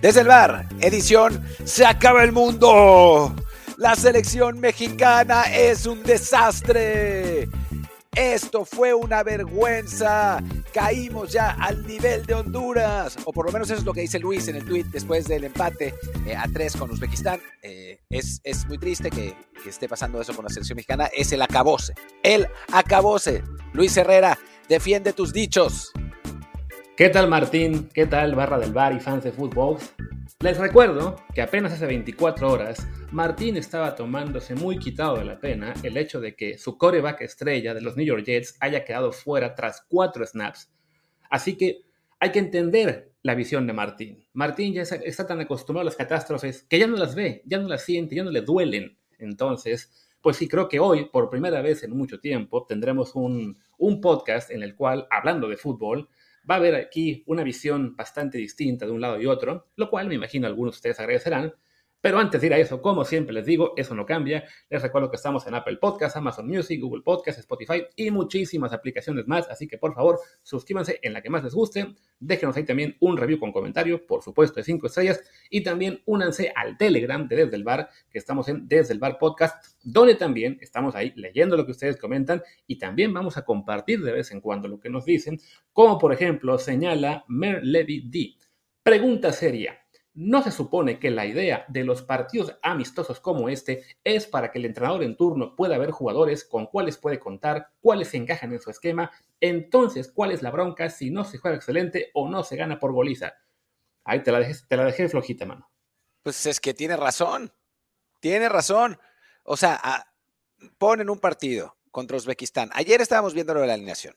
Desde el bar, edición Se acaba el mundo. La selección mexicana es un desastre. Esto fue una vergüenza. Caímos ya al nivel de Honduras. O por lo menos eso es lo que dice Luis en el tweet después del empate eh, a tres con Uzbekistán. Eh, es, es, muy triste que, que, esté pasando eso con la selección mexicana. Es el acabose. El acabose. Luis Herrera, defiende tus dichos. ¿Qué tal Martín? ¿Qué tal barra del bar y fans de fútbol? Les recuerdo que apenas hace 24 horas, Martín estaba tomándose muy quitado de la pena el hecho de que su coreback estrella de los New York Jets haya quedado fuera tras cuatro snaps. Así que hay que entender la visión de Martín. Martín ya está tan acostumbrado a las catástrofes que ya no las ve, ya no las siente, ya no le duelen. Entonces, pues sí, creo que hoy, por primera vez en mucho tiempo, tendremos un, un podcast en el cual, hablando de fútbol, va a haber aquí una visión bastante distinta de un lado y otro, lo cual me imagino algunos de ustedes agradecerán, pero antes de ir a eso, como siempre les digo, eso no cambia. Les recuerdo que estamos en Apple Podcasts, Amazon Music, Google Podcasts, Spotify y muchísimas aplicaciones más. Así que por favor, suscríbanse en la que más les guste. Déjenos ahí también un review con comentario, por supuesto, de 5 estrellas. Y también únanse al Telegram de Desde Bar, que estamos en Desde Bar Podcast, donde también estamos ahí leyendo lo que ustedes comentan y también vamos a compartir de vez en cuando lo que nos dicen, como por ejemplo señala Mer Levy D. Pregunta seria. ¿No se supone que la idea de los partidos amistosos como este es para que el entrenador en turno pueda ver jugadores con cuáles puede contar, cuáles se encajan en su esquema? Entonces, ¿cuál es la bronca si no se juega excelente o no se gana por goliza? Ahí te la dejé, flojita, mano. Pues es que tiene razón. Tiene razón. O sea, ponen un partido contra Uzbekistán. Ayer estábamos viendo la alineación.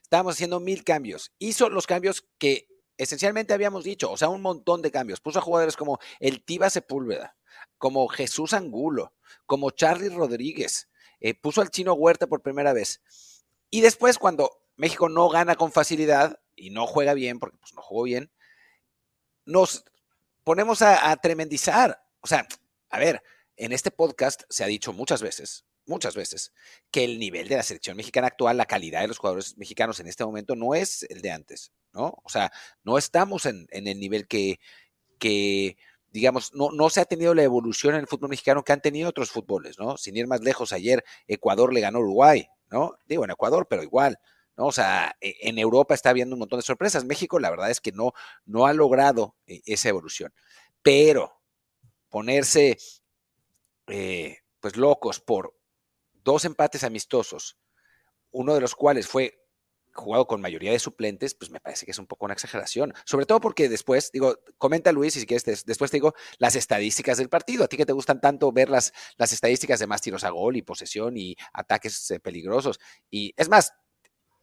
Estábamos haciendo mil cambios. Hizo los cambios que esencialmente habíamos dicho, o sea, un montón de cambios. Puso a jugadores como el Tiba Sepúlveda, como Jesús Angulo, como Charlie Rodríguez, eh, puso al chino Huerta por primera vez. Y después, cuando México no gana con facilidad y no juega bien, porque pues, no jugó bien, nos ponemos a, a tremendizar. O sea, a ver, en este podcast se ha dicho muchas veces, muchas veces, que el nivel de la selección mexicana actual, la calidad de los jugadores mexicanos en este momento no es el de antes. ¿no? O sea, no estamos en, el nivel que, que digamos, no, no, se ha tenido la evolución en el fútbol mexicano que han tenido otros fútboles, ¿no? Sin ir más lejos, ayer Ecuador le ganó a Uruguay, ¿no? Digo, en Ecuador, pero igual, ¿no? O sea, e, en Europa está habiendo un montón de sorpresas. México, la verdad es que no, no ha logrado eh, esa evolución. Pero ponerse, eh, pues, locos por dos empates amistosos, uno de los cuales fue jugado con mayoría de suplentes, pues me parece que es un poco una exageración. Sobre todo porque después, digo, comenta Luis y si quieres, después te digo las estadísticas del partido. A ti que te gustan tanto ver las, las estadísticas de más tiros a gol y posesión y ataques eh, peligrosos. Y es más,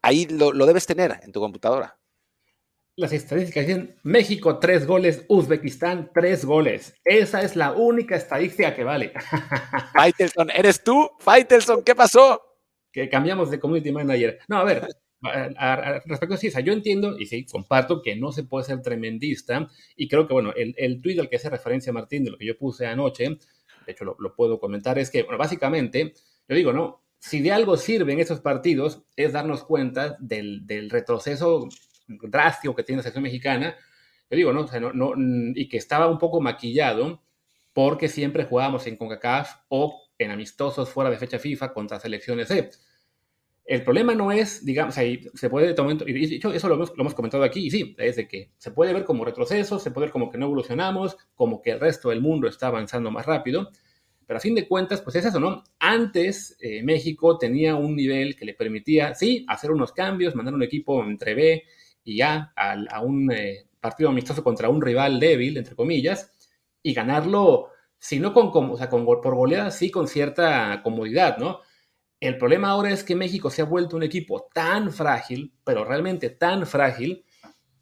ahí lo, debes tener en tu computadora. Las estadísticas dicen México tres goles, Uzbekistán tres goles. Esa es la única estadística que vale. Faitelson, ¿eres tú? Faitelson, ¿qué pasó? Que cambiamos de community manager. No, a ver, respecto a Cisa, yo entiendo y sí, comparto que no se puede ser tremendista y creo que, bueno, el, el tuit al que hace referencia Martín de lo que yo puse anoche, de hecho lo, puedo comentar, es que, bueno, básicamente, yo digo, ¿no? Si de algo sirven esos partidos es darnos cuenta del, del retroceso drástico que tiene la selección mexicana, yo digo, ¿no? O sea, no, no, y que estaba un poco maquillado porque siempre jugábamos en CONCACAF o en amistosos fuera de fecha FIFA contra selecciones C. El problema no es, digamos, ahí se puede, y dicho, eso lo hemos, lo hemos, comentado aquí, y sí, es de que se puede ver como retroceso, se puede ver como que no evolucionamos, como que el resto del mundo está avanzando más rápido, pero a fin de cuentas, pues es eso, ¿no? Antes eh, México tenía un nivel que le permitía, sí, hacer unos cambios, mandar un equipo entre B y A a, un eh, partido amistoso contra un rival débil, entre comillas, y ganarlo, si no con, o sea, con, por goleada, sí con cierta comodidad, ¿no? El problema ahora es que México se ha vuelto un equipo tan frágil, pero realmente tan frágil,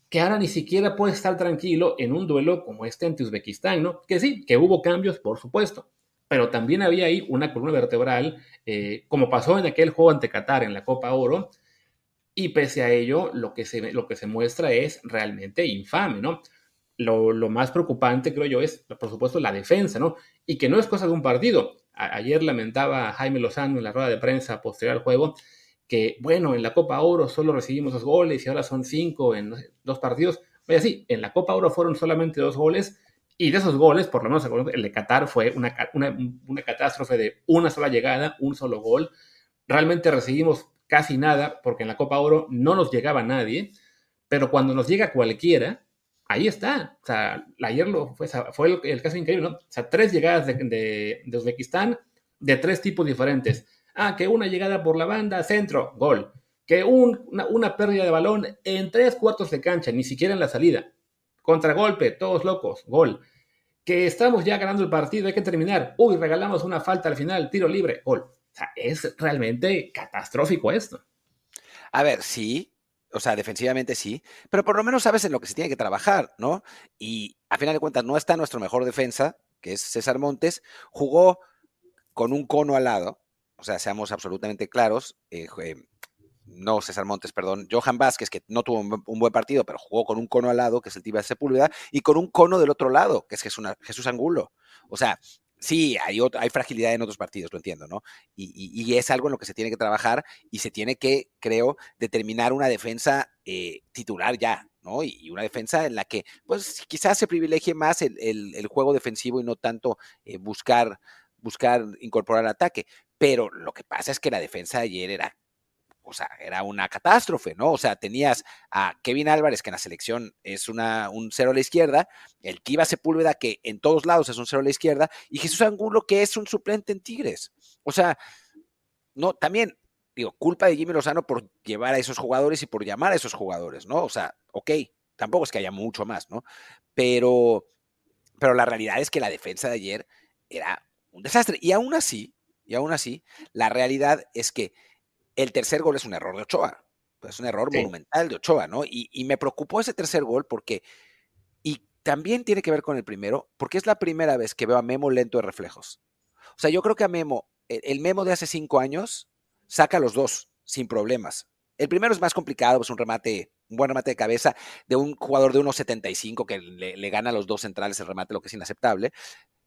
que ahora ni siquiera puede estar tranquilo en un duelo como este ante Uzbekistán, ¿no? Que sí, que hubo cambios, por supuesto, pero también había ahí una columna vertebral, eh, como pasó en aquel juego ante Qatar en la Copa Oro, y pese a ello, lo que se, lo que se muestra es realmente infame, ¿no? Lo, lo, más preocupante, creo yo, es, por supuesto, la defensa, ¿no? Y que no es cosa de un partido ayer lamentaba Jaime Lozano en la rueda de prensa posterior al juego que, bueno, en la Copa Oro solo recibimos dos goles y ahora son cinco en dos partidos. Oye, sí, en la Copa Oro fueron solamente dos goles, y de esos goles, por lo menos el de Qatar fue una, una, una catástrofe de una sola llegada, un solo gol. Realmente recibimos casi nada, porque en la Copa Oro no nos llegaba nadie, pero cuando nos llega cualquiera, ahí está. O sea, ayer lo fue, fue el, caso increíble, ¿no? O sea, tres llegadas de, de, Uzbekistán de tres tipos diferentes. Ah, que una llegada por la banda, centro, gol. Que una, una, pérdida de balón en tres cuartos de cancha, ni siquiera en la salida. Contragolpe, todos locos, gol. Que estamos ya ganando el partido, hay que terminar. Uy, regalamos una falta al final, tiro libre, gol. O sea, es realmente catastrófico esto. A ver, sí, o sea, defensivamente sí, pero por lo menos sabes en lo que se tiene que trabajar, ¿no? Y a final de cuentas no está nuestro mejor defensa, que es César Montes, jugó con un cono al lado, o sea, seamos absolutamente claros, eh, no César Montes, perdón, Johan Vázquez, que no tuvo un, buen partido, pero jugó con un cono al lado, que es el Tibia Sepúlveda, y con un cono del otro lado, que es Jesús, Jesús Angulo. O sea, Sí, hay, hay fragilidad en otros partidos, lo entiendo, ¿no? Y, es algo en lo que se tiene que trabajar y se tiene que, creo, determinar una defensa eh, titular ya, ¿no? Y, una defensa en la que, pues, quizás se privilegie más el, juego defensivo y no tanto eh, buscar, buscar incorporar ataque. Pero lo que pasa es que la defensa de ayer era o sea, era una catástrofe, ¿no? O sea, tenías a Kevin Álvarez, que en la selección es un cero a la izquierda, el Kiva Sepúlveda, que en todos lados es un cero a la izquierda, y Jesús Angulo, que es un suplente en Tigres. O sea, no, también, digo, culpa de Jimmy Lozano por llevar a esos jugadores y por llamar a esos jugadores, ¿no? O sea, ok, tampoco es que haya mucho más, ¿no? Pero, pero la realidad es que la defensa de ayer era un desastre. Y aún así, y aún así, la realidad es que el tercer gol es un error de Ochoa. Es un error monumental de Ochoa, ¿no? Y, me preocupó ese tercer gol porque, y también tiene que ver con el primero, porque es la primera vez que veo a Memo lento de reflejos. O sea, yo creo que a Memo, el, Memo de hace cinco años, saca los dos sin problemas. El primero es más complicado, es un remate, un buen remate de cabeza de un jugador de 1.75 que le, gana a los dos centrales el remate, lo que es inaceptable.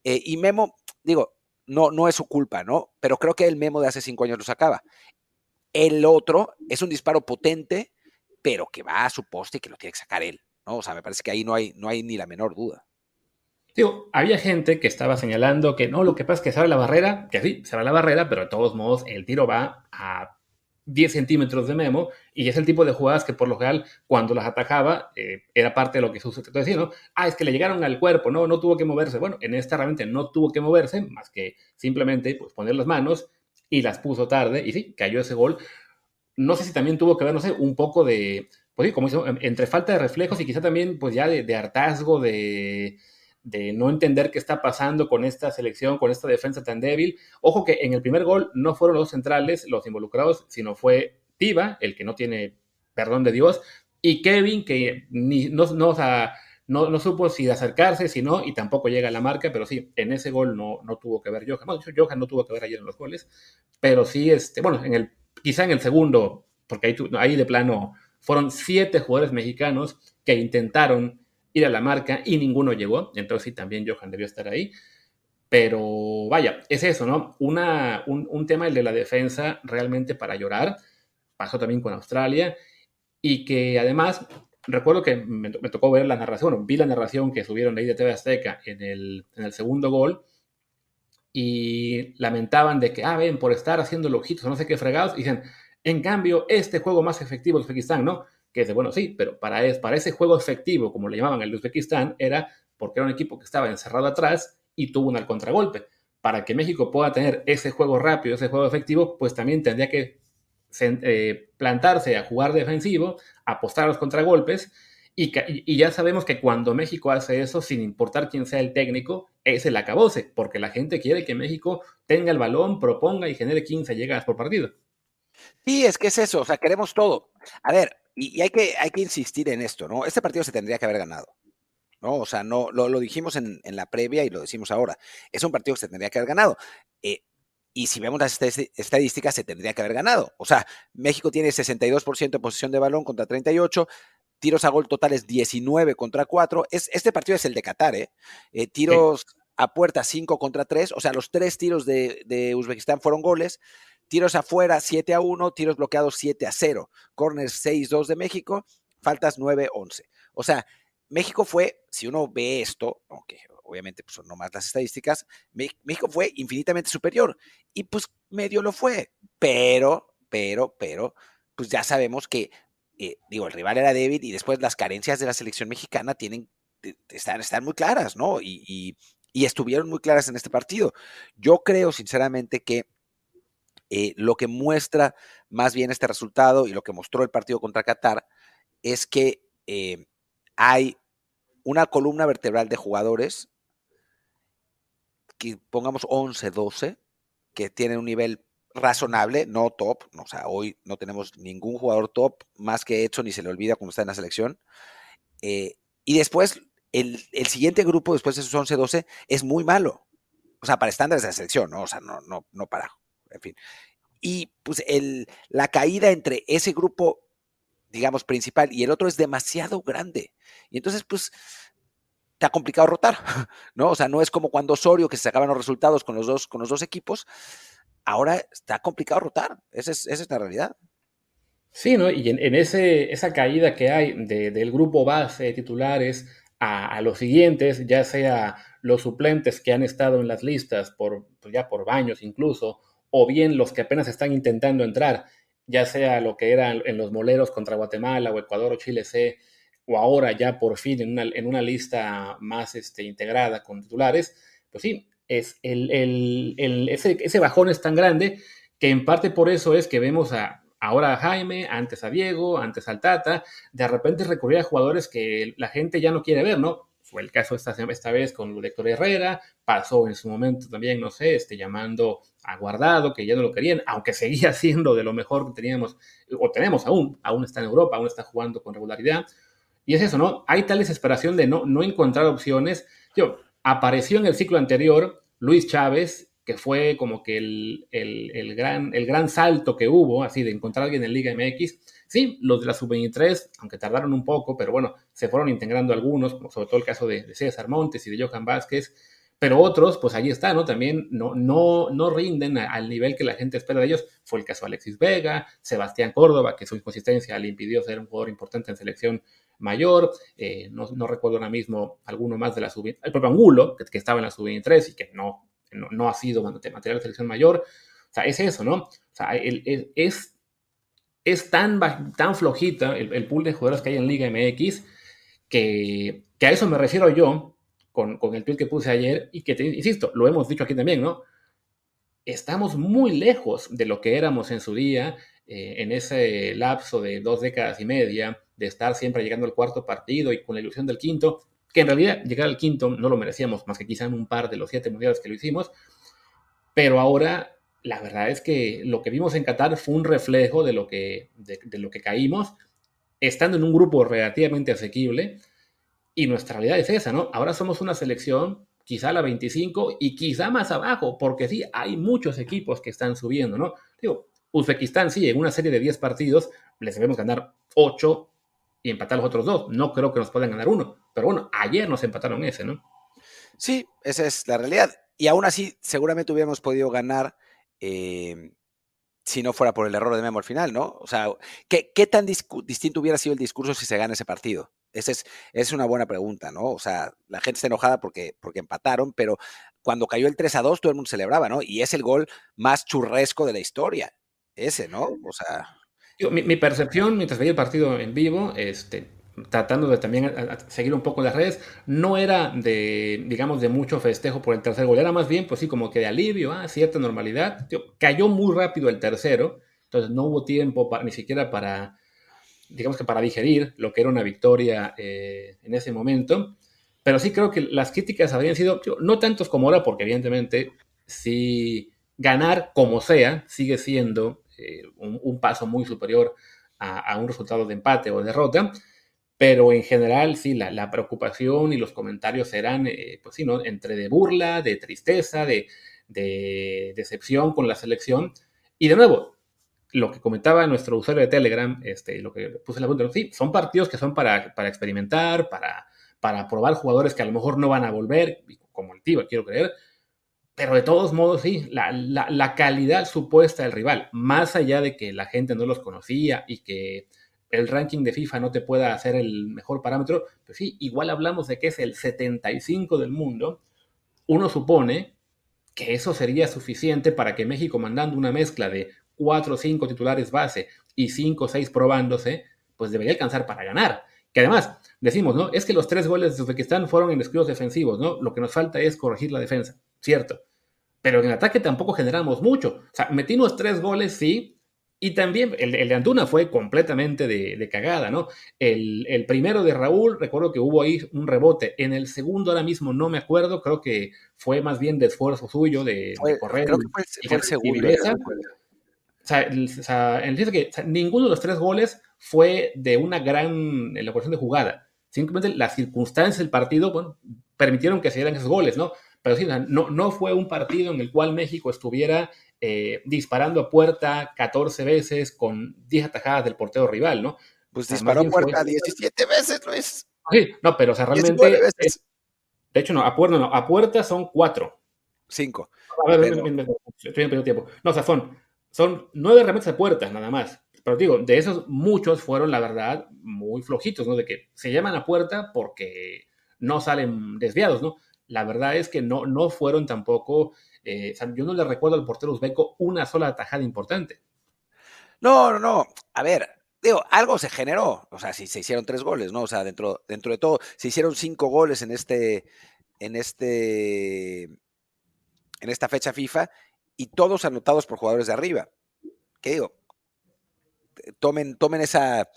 Eh, y Memo, digo, no, no es su culpa, ¿no? Pero creo que el Memo de hace cinco años lo sacaba. El otro es un disparo potente, pero que va a su poste y que lo tiene que sacar él. ¿no? O sea, me parece que ahí no hay, ni la menor duda. Digo, había gente que estaba señalando que no, lo que pasa es que se abre la barrera, que sí, se abre la barrera, pero de todos modos el tiro va a 10 centímetros de Memo y es el tipo de jugadas que por lo general cuando las atajaba eh, era parte de lo que sucedió. Entonces, ¿no? Ah, es que le llegaron al cuerpo, no, no tuvo que moverse. Bueno, en esta realmente no tuvo que moverse, más que simplemente pues, poner las manos y las puso tarde, y sí, cayó ese gol. No sé si también tuvo que ver, no sé, un poco de, pues sí, como hizo, entre falta de reflejos y quizá también, pues ya de, hartazgo, de, de no entender qué está pasando con esta selección, con esta defensa tan débil. Ojo que en el primer gol no fueron los centrales los involucrados, sino fue Tiva, el que no tiene perdón de Dios, y Kevin, que ni, no, no, o no, no supo si acercarse, si no, y tampoco llega a la marca, pero sí, en ese gol no, no tuvo que ver Johan. Bueno, Johan no tuvo que ver ayer en los goles, pero sí, este, bueno, en el, quizá en el segundo, porque ahí, ahí de plano fueron siete jugadores mexicanos que intentaron ir a la marca y ninguno llegó, entonces sí, también Johan debió estar ahí. Pero vaya, es eso, ¿no? Una, un, un tema el de la defensa realmente para llorar. Pasó también con Australia y que además recuerdo que me, tocó ver la narración, vi la narración que subieron ahí de TV Azteca en el, en el segundo gol y lamentaban de que, ah, ven, por estar haciendo lojitos no sé qué fregados, dicen, en cambio, este juego más efectivo de Uzbekistán, ¿no? Que es de, bueno, sí, pero para, es, para ese juego efectivo, como le llamaban el de Uzbekistán, era porque era un equipo que estaba encerrado atrás y tuvo un contragolpe. Para que México pueda tener ese juego rápido, ese juego efectivo, pues también tendría que eh, plantarse a jugar defensivo, apostar a los contragolpes, y, ya sabemos que cuando México hace eso, sin importar quién sea el técnico, es el acabose, porque la gente quiere que México tenga el balón, proponga y genere 15 llegadas por partido. Sí, es que es eso, o sea, queremos todo. A ver, y, hay, que, hay que insistir en esto, ¿no? Este partido se tendría que haber ganado. ¿no? O sea, no, lo, dijimos en, la previa y lo decimos ahora. Es un partido que se tendría que haber ganado. Eh, y si vemos las estadísticas, se tendría que haber ganado. O sea, México tiene 62% de posición de balón contra 38, tiros a gol totales 19 contra 4. Es, este partido es el de Qatar, ¿eh? eh tiros a puerta 5 contra 3, o sea, los tres tiros de, Uzbekistán fueron goles. Tiros afuera 7 a 1, tiros bloqueados 7 a 0. Corners 6-2 de México, faltas 9-11. O sea, México fue, si uno ve esto, aunque obviamente pues, son nomás las estadísticas, México fue infinitamente superior y pues medio lo fue, pero, pero, pero, pues ya sabemos que, eh, digo, el rival era débil y después las carencias de la selección mexicana tienen, están, están muy claras, ¿no? Y, y, estuvieron muy claras en este partido. Yo creo sinceramente que eh, lo que muestra más bien este resultado y lo que mostró el partido contra Qatar es que eh, hay una columna vertebral de jugadores, que pongamos 11, 12, que tienen un nivel razonable, no top, o sea, hoy no tenemos ningún jugador top, más que hecho ni se le olvida cuando está en la selección. Eh, y después, el, siguiente grupo, después de esos 11, 12, es muy malo. O sea, para estándares de la selección, ¿no? O sea, no, no, no para. En fin. Y pues el, la caída entre ese grupo digamos, principal, y el otro es demasiado grande. Y entonces, pues, ha complicado rotar, ¿no? O sea, no es como cuando Osorio, que se sacaban los resultados con los dos, con los dos equipos, ahora está complicado rotar. Esa es, esa es la realidad. Sí, ¿no? Y en, esa caída que hay del grupo base de titulares a, los siguientes, ya sea los suplentes que han estado en las listas por pues ya por baños incluso, o bien los que apenas están intentando entrar, ya sea lo que era en los moleros contra Guatemala o Ecuador o Chile C, o ahora ya por fin en una, en una lista más este, integrada con titulares, pues sí, es el, el, ese, ese, bajón es tan grande que en parte por eso es que vemos a, ahora a Jaime, antes a Diego, antes al Tata, de repente recurrir a jugadores que la gente ya no quiere ver, ¿no? Fue el caso esta, vez con Héctor Herrera, pasó en su momento también, no sé, este, llamando a Guardado, que ya no lo querían, aunque seguía siendo de lo mejor que teníamos, o tenemos aún, aún está en Europa, aún está jugando con regularidad. Y es eso, ¿no? Hay tal desesperación de no, no encontrar opciones. Yo, apareció en el ciclo anterior Luis Chávez, que fue como que el, el, el, gran, el gran salto que hubo, así de encontrar a alguien en Liga MX Sí, los de la sub-23, aunque tardaron un poco, pero bueno, se fueron integrando algunos, sobre todo el caso de, César Montes y de Johan Vázquez, pero otros, pues ahí está, ¿no? También no, no, no rinden al nivel que la gente espera de ellos. Fue el caso de Alexis Vega, Sebastián Córdoba, que su inconsistencia le impidió ser un jugador importante en selección mayor. Eh, no, recuerdo ahora mismo alguno más de la sub el propio Angulo, que, estaba en la sub-23 y que no, no, ha sido material de selección mayor. O sea, es eso, ¿no? O sea, es es tan, tan flojita el, pool de jugadores que hay en Liga MX que, a eso me refiero yo con, el tweet que puse ayer y que, te, insisto, lo hemos dicho aquí también, ¿no? Estamos muy lejos de lo que éramos en su día, eh, en ese lapso de dos décadas y media, de estar siempre llegando al cuarto partido y con la ilusión del quinto, que en realidad llegar al quinto no lo merecíamos, más que quizá en un par de los siete mundiales que lo hicimos, pero ahora la verdad es que lo que vimos en Qatar fue un reflejo de lo que, de, lo que caímos, estando en un grupo relativamente asequible, y nuestra realidad es esa, ¿no? Ahora somos una selección, quizá la 25 y quizá más abajo, porque sí, hay muchos equipos que están subiendo, ¿no? Digo, Uzbekistán sí, en una serie de 10 partidos les debemos ganar 8 y empatar los otros dos. No creo que nos puedan ganar uno, pero bueno, ayer nos empataron ese, ¿no? Sí, esa es la realidad. Y aún así, seguramente hubiéramos podido ganar Em, si no fuera por el error de Memo al final, ¿no? O sea, ¿qué, tan distinto hubiera sido el discurso si se gana ese partido? Esa es, es una buena pregunta, ¿no? O sea, la gente está enojada porque, porque empataron, pero cuando cayó el 3 a 2 todo el mundo celebraba, ¿no? Y es el gol más churresco de la historia, ese, ¿no? O sea... Mi, mi percepción mientras veía el partido en vivo, este, tratando de también seguir un poco las redes, no era de, digamos, de mucho festejo por el tercer gol, era más bien, pues sí, como que de alivio, ah, cierta normalidad. cayó muy rápido el tercero, entonces no hubo tiempo ni siquiera para, digamos que para digerir lo que era una victoria eh, en ese momento. Pero sí creo que las críticas habrían sido, no tantos como ahora, porque evidentemente si ganar como sea sigue siendo eh, un, paso muy superior a, a un resultado de empate o derrota, pero en general, sí, la, preocupación y los comentarios eran, eh, pues sí, ¿no? Entre de burla, de tristeza, de, decepción con la selección. Y de nuevo, lo que comentaba nuestro usuario de Telegram, este, lo que puse en la punta, sí, son partidos que son para, para experimentar, para, para probar jugadores que a lo mejor no van a volver, como el Tiva, quiero creer, pero de todos modos, sí, la, la, calidad supuesta del rival, más allá de que la gente no los conocía y que el ranking de FIFA no te pueda hacer el mejor parámetro, pues sí, igual hablamos de que es el 75 del mundo, uno supone que eso sería suficiente para que México mandando una mezcla de 4 o 5 titulares base y 5 o 6 probándose, pues debería alcanzar para ganar. Que además, decimos, ¿no? Es que los tres goles de Uzbekistán fueron en descuidos defensivos, ¿no? Lo que nos falta es corregir la defensa, cierto. Pero en el ataque tampoco generamos mucho. O sea, metimos tres goles, sí, y también el, de Antuna fue completamente de, cagada, ¿no? El, primero de Raúl, recuerdo que hubo ahí un rebote. En el segundo, ahora mismo no me acuerdo, creo que fue más bien de esfuerzo suyo, de, correr. Creo que fue, el, segundo. O sea, el, que ninguno de los tres goles fue de una gran elaboración de jugada. Simplemente las circunstancias del partido bueno, permitieron que se dieran esos goles, ¿no? Pero sí, no, no fue un partido en el cual México estuviera eh, disparando a puerta 14 veces con 10 atajadas del portero rival, ¿no? Pues disparó a puerta 17 veces, Luis. Sí, no, pero o sea, realmente. de hecho, no, a puerta, no, a puerta son 4. 5. A ver, estoy en tiempo. No, o sea, son, son 9 remates a puerta, nada más. Pero digo, de esos muchos fueron, la verdad, muy flojitos, ¿no? De que se llaman a puerta porque no salen desviados, ¿no? La verdad es que no, no fueron tampoco eh, yo no le recuerdo al portero uzbeco una sola tajada importante. No, no, no. A ver, digo, algo se generó. O sea, si se hicieron tres goles, ¿no? O sea, dentro, dentro de todo, se hicieron cinco goles en este, en este, en esta fecha FIFA y todos anotados por jugadores de arriba. ¿Qué digo? Tomen, tomen esa,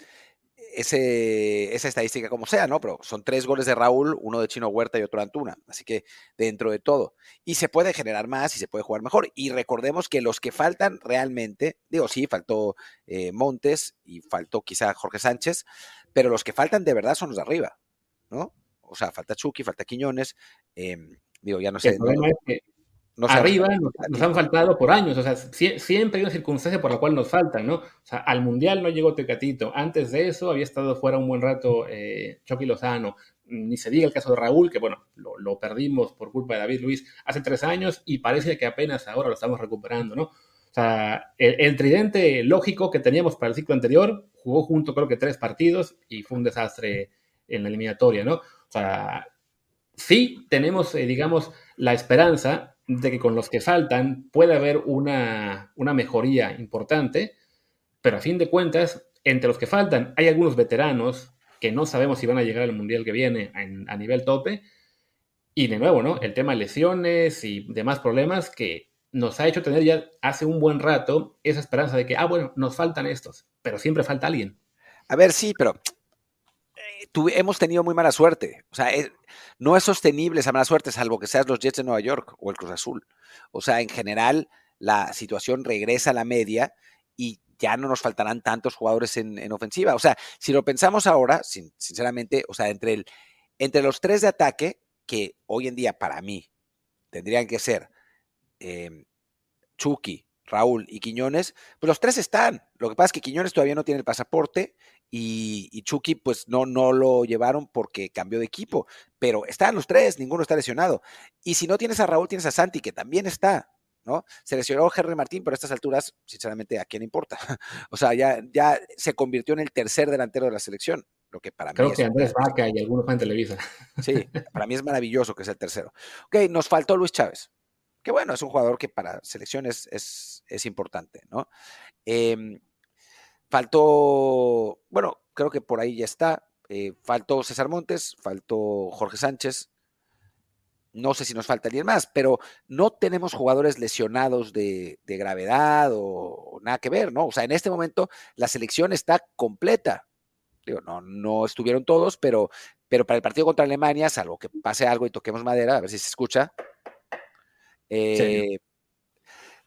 ese, esa estadística como sea, ¿no? Pero son tres goles de Raúl, uno de Chino Huerta y otro de Antuna. Así que dentro de todo. Y se puede generar más y se puede jugar mejor. Y recordemos que los que faltan realmente, digo, sí, faltó eh, Montes y faltó quizá Jorge Sánchez, pero los que faltan de verdad son los de arriba, ¿no? O sea, falta Chucky, falta Quiñones. Em, digo, ya no sé. Arriba nos, han faltado por años, o sea, siempre hay una circunstancia por la cual nos faltan, ¿no? O sea, al Mundial no llegó Tecatito, antes de eso había estado fuera un buen rato eh, Chucky Lozano, ni se diga el caso de Raúl, que bueno, lo, perdimos por culpa de David Luis hace tres años y parece que apenas ahora lo estamos recuperando, ¿no? O sea, el, el, tridente lógico que teníamos para el ciclo anterior jugó junto creo que tres partidos y fue un desastre en la eliminatoria, ¿no? O sea, sí tenemos, eh, digamos, la esperanza de que con los que faltan puede haber una, mejoría importante, pero a fin de cuentas, entre los que faltan hay algunos veteranos que no sabemos si van a llegar al Mundial que viene a nivel tope. Y de nuevo, ¿no? El tema de lesiones y demás problemas que nos ha hecho tener ya hace un buen rato esa esperanza de que, ah, bueno, nos faltan estos, pero siempre falta alguien. A ver, sí, pero hemos tenido muy mala suerte. O sea, no es sostenible esa mala suerte, salvo que seas los Jets de Nueva York o el Cruz Azul. O sea, en general, la situación regresa a la media y ya no nos faltarán tantos jugadores en, ofensiva. O sea, si lo pensamos ahora, sinceramente, o sea, entre, el, entre los tres de ataque, que hoy en día para mí tendrían que ser em, Chucky, Raúl y Quiñones, pues los tres están. Lo que pasa es que Quiñones todavía no tiene el pasaporte y, Chucky pues no, no lo llevaron porque cambió de equipo, pero están los tres, ninguno está lesionado. Y si no tienes a Raúl, tienes a Santi, que también está, ¿no? Se lesionó Henry Martín, pero a estas alturas, sinceramente, ¿a quién importa? o sea, ya, ya se convirtió en el tercer delantero de la selección, lo que para Creo mí que Andrés Vaca y algunos en Televisa. sí, para mí es maravilloso que sea el tercero. Ok, nos faltó Luis Chávez, que bueno, es un jugador que para selecciones es, es importante, ¿no? Eh, Faltó, bueno, creo que por ahí ya está. Eh, faltó César Montes, faltó Jorge Sánchez. No sé si nos falta alguien más, pero no tenemos jugadores lesionados de, gravedad o, nada que ver, ¿no? O sea, en este momento la selección está completa. Digo, no, no estuvieron todos, pero, pero para el partido contra Alemania, salvo que pase algo y toquemos madera, a ver si se escucha. Eh,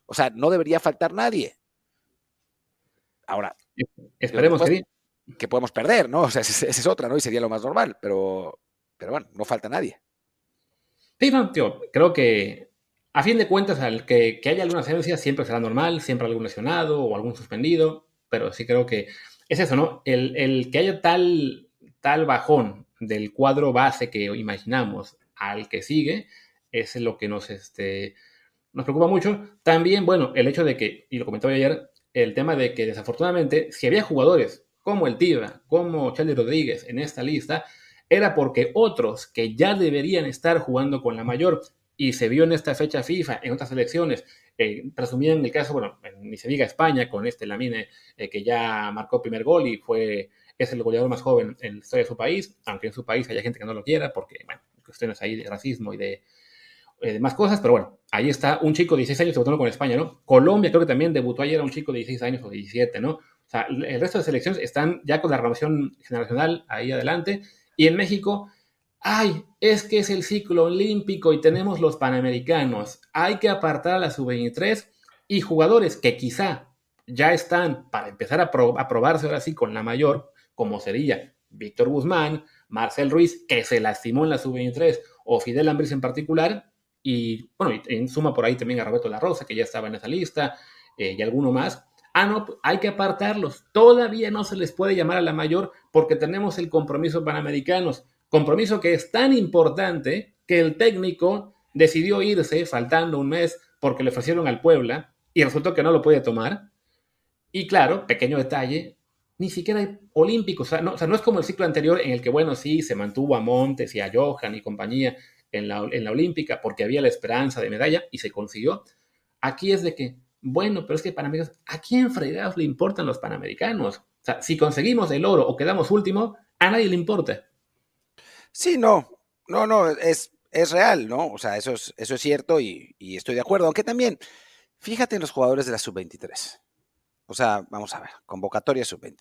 o sea, no debería faltar nadie. Ahora, esperemos que, que podemos perder, ¿no? O sea, esa es otra, ¿no? Y sería lo más normal, pero, pero bueno, no falta nadie. Sí, no, tío, creo que a fin de cuentas, al que, haya alguna ausencia siempre será normal, siempre algún lesionado o algún suspendido, pero sí creo que es eso, ¿no? El, que haya tal, tal bajón del cuadro base que imaginamos al que sigue es lo que nos, este, nos preocupa mucho. También, bueno, el hecho de que, y lo comentaba ayer, el tema de que desafortunadamente, si había jugadores como el Tiva, como Charlie Rodríguez en esta lista, era porque otros que ya deberían estar jugando con la mayor y se vio en esta fecha FIFA, en otras elecciones, eh, presumían el caso, bueno, ni se diga España con este Lamine eh, que ya marcó primer gol y fue, es el goleador más joven en la historia de su país, aunque en su país haya gente que no lo quiera porque, bueno, cuestiones ahí de racismo y de, eh, más cosas, pero bueno, ahí está un chico de 16 años debutando con España, ¿no? Colombia creo que también debutó ayer a un chico de 16 años o 17, ¿no? O sea, el resto de selecciones están ya con la renovación generacional ahí adelante y en México ay, es que es el ciclo olímpico y tenemos los panamericanos, hay que apartar a la sub-23 y jugadores que quizá ya están para empezar a, probarse ahora sí con la mayor, como sería Víctor Guzmán, Marcel Ruiz, que se lastimó en la sub-23, o Fidel Ambris en particular, y bueno, en suma por ahí también a Roberto La Rosa, que ya estaba en esa lista, eh, y alguno más. Ah, no, hay que apartarlos. Todavía no se les puede llamar a la mayor porque tenemos el compromiso panamericanos. Compromiso que es tan importante que el técnico decidió irse faltando un mes porque le ofrecieron al Puebla y resultó que no lo puede tomar. Y claro, pequeño detalle, ni siquiera hay olímpicos. O sea, no, es como el ciclo anterior en el que, bueno, sí, se mantuvo a Montes y a Johan y compañía en la, en la olímpica porque había la esperanza de medalla y se consiguió. Aquí es de que, bueno, pero es que Panamericanos, ¿a quién fregados le importan los Panamericanos? O sea, si conseguimos el oro o quedamos último, a nadie le importa. Sí, no, no, no, es, es real, ¿no? O sea, eso es, eso es cierto y, estoy de acuerdo. Aunque también, fíjate en los jugadores de la sub-23. O sea, vamos a ver, convocatoria sub-23.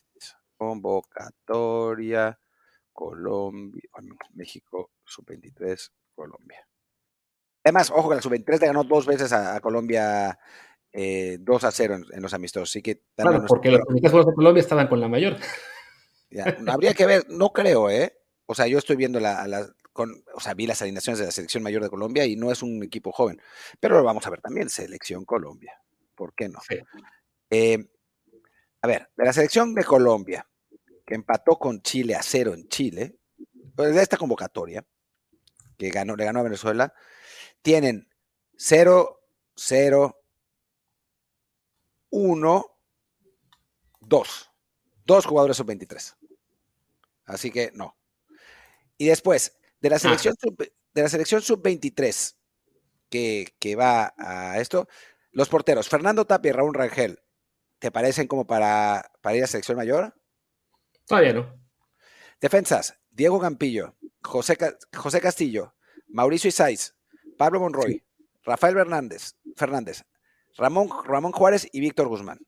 Convocatoria Colombia, México sub-23, Colombia. Además, ojo que la sub-23 le ganó dos veces a, Colombia eh, 2 a 0 en, los amistosos. Así que claro, porque los jugadores de Colombia estaban con la mayor. habría que ver, no creo, ¿eh? o sea, yo estoy viendo la, con, o sea, vi las alineaciones de la selección mayor de Colombia y no es un equipo joven, pero lo vamos a ver también, selección Colombia, ¿por qué no? Eh, a ver, de la selección de Colombia, que empató con Chile a cero en Chile, pues de esta convocatoria, que ganó, le ganó a Venezuela, tienen 0, 0, 1, 2. Dos jugadores sub-23. Así que no. Y después, de la selección, sub, de la selección sub-23 que, va a esto, los porteros, Fernando Tapia y Raúl Rangel, ¿te parecen como para, para ir a selección mayor? Todavía no. Defensas, Diego Campillo, José, José Castillo, Mauricio Isais, Pablo Monroy, Rafael Fernández, Fernández, Ramón, Ramón Juárez y Víctor Guzmán.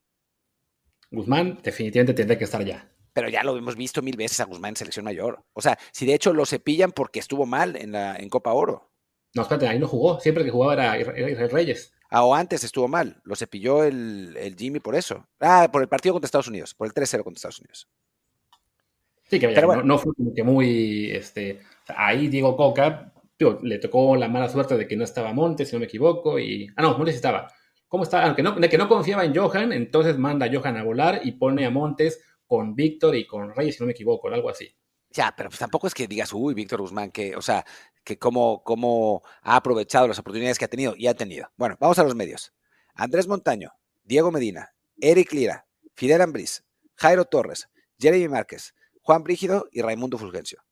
Guzmán definitivamente tendría que estar ya pero ya lo hemos visto mil veces a Guzmán en selección mayor. O sea, si de hecho lo cepillan porque estuvo mal en, la, en Copa Oro. No, espérate, ahí no jugó. Siempre que jugaba era Israel Reyes. Ah, o antes estuvo mal. Lo cepilló el, el, Jimmy por eso. Ah, por el partido contra Estados Unidos, por el 3-0 contra Estados Unidos. Sí, que bueno. no, fue como que muy. Este, ahí Diego Coca le tocó la mala suerte de que no estaba Montes, si no me equivoco. Y, ah, no, Montes estaba. ¿Cómo estaba? Aunque no, que no confiaba en Johan, entonces manda a Johan a volar y pone a Montes con Víctor y con Reyes, si no me equivoco, algo así. Ya, pero pues tampoco es que digas, uy, Víctor Guzmán, que, o sea, que cómo, cómo ha aprovechado las oportunidades que ha tenido y ha tenido. Bueno, vamos a los medios. Andrés Montaño, Diego Medina, Eric Lira, Fidel Ambriz, Jairo Torres, Jeremy Márquez, Juan Brígido y Raimundo Fulgencio.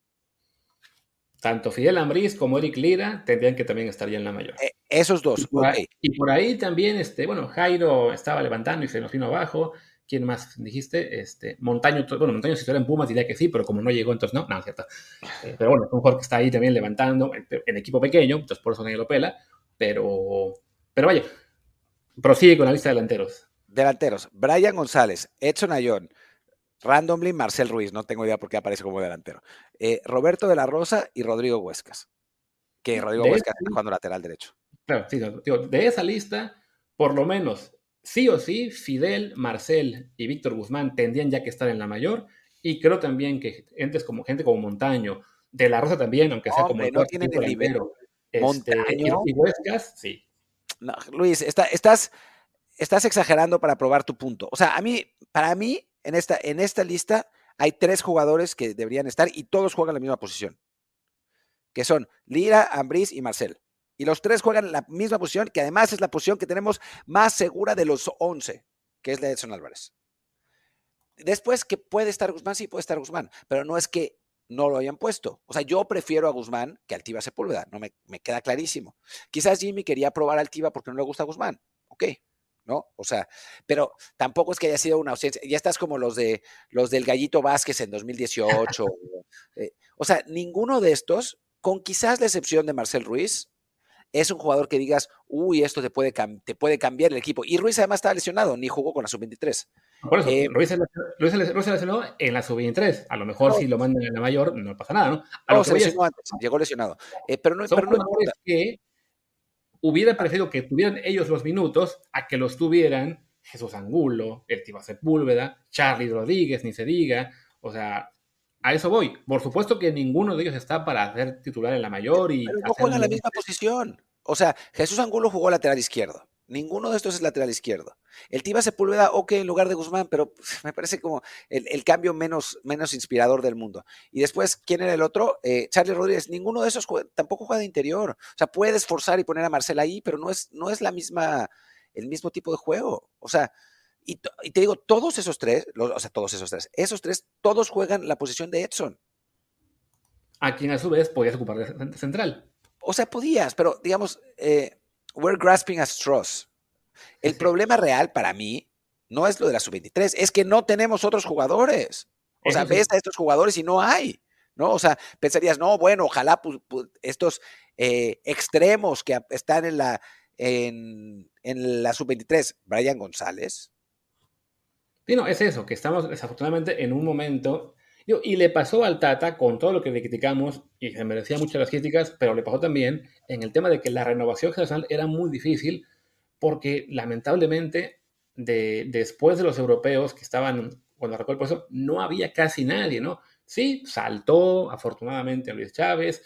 Tanto Fidel Ambriz como Eric Lira tendrían que también estar ya en la mayor. Eh, esos dos. Y por, ahí, y por, ahí, también, este, bueno, Jairo estaba levantando y se nos vino abajo. ¿Quién más dijiste? Este, Montaño, bueno, Montaño si estuviera en Pumas diría que sí, pero como no llegó, entonces no, no, cierto. Eh, pero bueno, es un jugador que está ahí también levantando, en equipo pequeño, entonces por eso nadie lo pela, pero, pero vaya, prosigue con la lista de delanteros. Delanteros, Brian González, Edson Ayón, randomly Marcel Ruiz, no tengo idea por qué aparece como delantero, eh, Roberto de la Rosa y Rodrigo Huescas, que Rodrigo Huescas está jugando lateral derecho. Claro, sí, digo, de esa lista, por lo menos sí o sí, Fidel, Marcel y Víctor Guzmán tendrían ya que estar en la mayor. Y creo también que entes como gente como Montaño, De la Rosa también, aunque sea como no tienen el nivel. Este, Montaño. Y, Huescas, sí. Luis, estás, estás exagerando para probar tu punto. O sea, a mí, para mí, en esta, en esta lista hay tres jugadores que deberían estar y todos juegan la misma posición. Que son Lira, Ambriz y Marcel. Y los tres juegan la misma posición, que además es la posición que tenemos más segura de los 11, que es la de Edson Álvarez. después que puede estar Guzmán, sí puede estar Guzmán, pero no es que no lo hayan puesto. O sea, yo prefiero a Guzmán que Altiva Sepúlveda, no me, me queda clarísimo. Quizás Jimmy quería probar Altiva porque no le gusta a Guzmán. Ok, ¿no? O sea, pero tampoco es que haya sido una ausencia. Ya estás como los de los del Gallito Vázquez en 2018. Eh, o sea, ninguno de estos, con quizás la excepción de Marcel Ruiz, es un jugador que digas, uy, esto te puede, te puede cambiar el equipo. Y Ruiz además estaba lesionado, ni jugó con la sub-23. Por eso, eh, Ruiz, se lesionó en la sub-23. A lo mejor si lo mandan en la mayor, no pasa nada, ¿no? A no, se lesionó antes, llegó lesionado. Eh, pero no, pero no que hubiera parecido que tuvieran ellos los minutos a que los tuvieran Jesús Angulo, el Tiba Sepúlveda, Charlie Rodríguez, ni se diga. O sea, a eso voy. Por supuesto que ninguno de ellos está para ser titular en la mayor y. Pero no juega en la misma posición. O sea, Jesús Angulo jugó lateral izquierdo. Ninguno de estos es lateral izquierdo. El Tiba Sepúlveda, ok, en lugar de Guzmán, pero me parece como el, cambio menos, menos, inspirador del mundo. Y después, ¿quién era el otro? Eh, Charlie Rodríguez. Ninguno de esos tampoco juega de interior. O sea, puedes forzar y poner a Marcel ahí, pero no es, no es la misma, el mismo tipo de juego. O sea, y, te digo, todos esos tres, o sea, todos esos tres, esos tres, todos juegan la posición de Edson. A quien a su vez podías ocupar de central. O sea, podías, pero digamos, eh, we're grasping at straws. El problema real para mí no es lo de la sub-23, es que no tenemos otros jugadores. O sea, ves a estos jugadores y no hay, ¿no? O sea, pensarías, no, bueno, ojalá estos eh, extremos que están en la, en, la sub-23, Brian González. Sí, no, es eso, que estamos desafortunadamente en un momento y le pasó al Tata con todo lo que le criticamos, y se merecía muchas críticas, pero le pasó también en el tema de que la renovación general era muy difícil, porque lamentablemente de, después de los europeos que estaban cuando arrancó el proceso, no había casi nadie, ¿no? Sí, saltó afortunadamente Luis Chávez,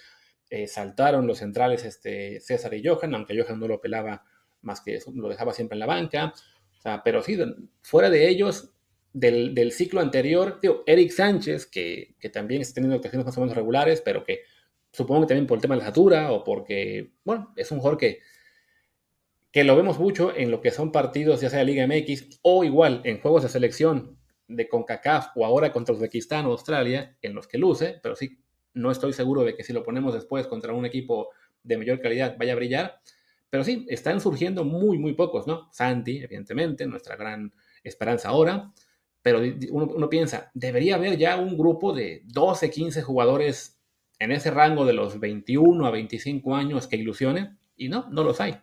eh, saltaron los centrales este, César y Johan, aunque Johan no lo pelaba más que eso, lo dejaba siempre en la banca, o sea, pero sí, fuera de ellos, del, ciclo anterior, tío, Eric Sánchez, que, también está teniendo actuaciones más o menos regulares, pero que supongo que también por el tema de la altura o porque, bueno, es un jugador que, que lo vemos mucho en lo que son partidos, ya sea Liga MX o igual en juegos de selección de CONCACAF o ahora contra Uzbekistán o Australia, en los que luce, pero sí, no estoy seguro de que si lo ponemos después contra un equipo de mayor calidad vaya a brillar. Pero sí, están surgiendo muy, muy pocos, ¿no? Santi, evidentemente, nuestra gran esperanza ahora pero uno, piensa, debería haber ya un grupo de 12, 15 jugadores en ese rango de los 21 a 25 años que ilusionen, y no, no los hay.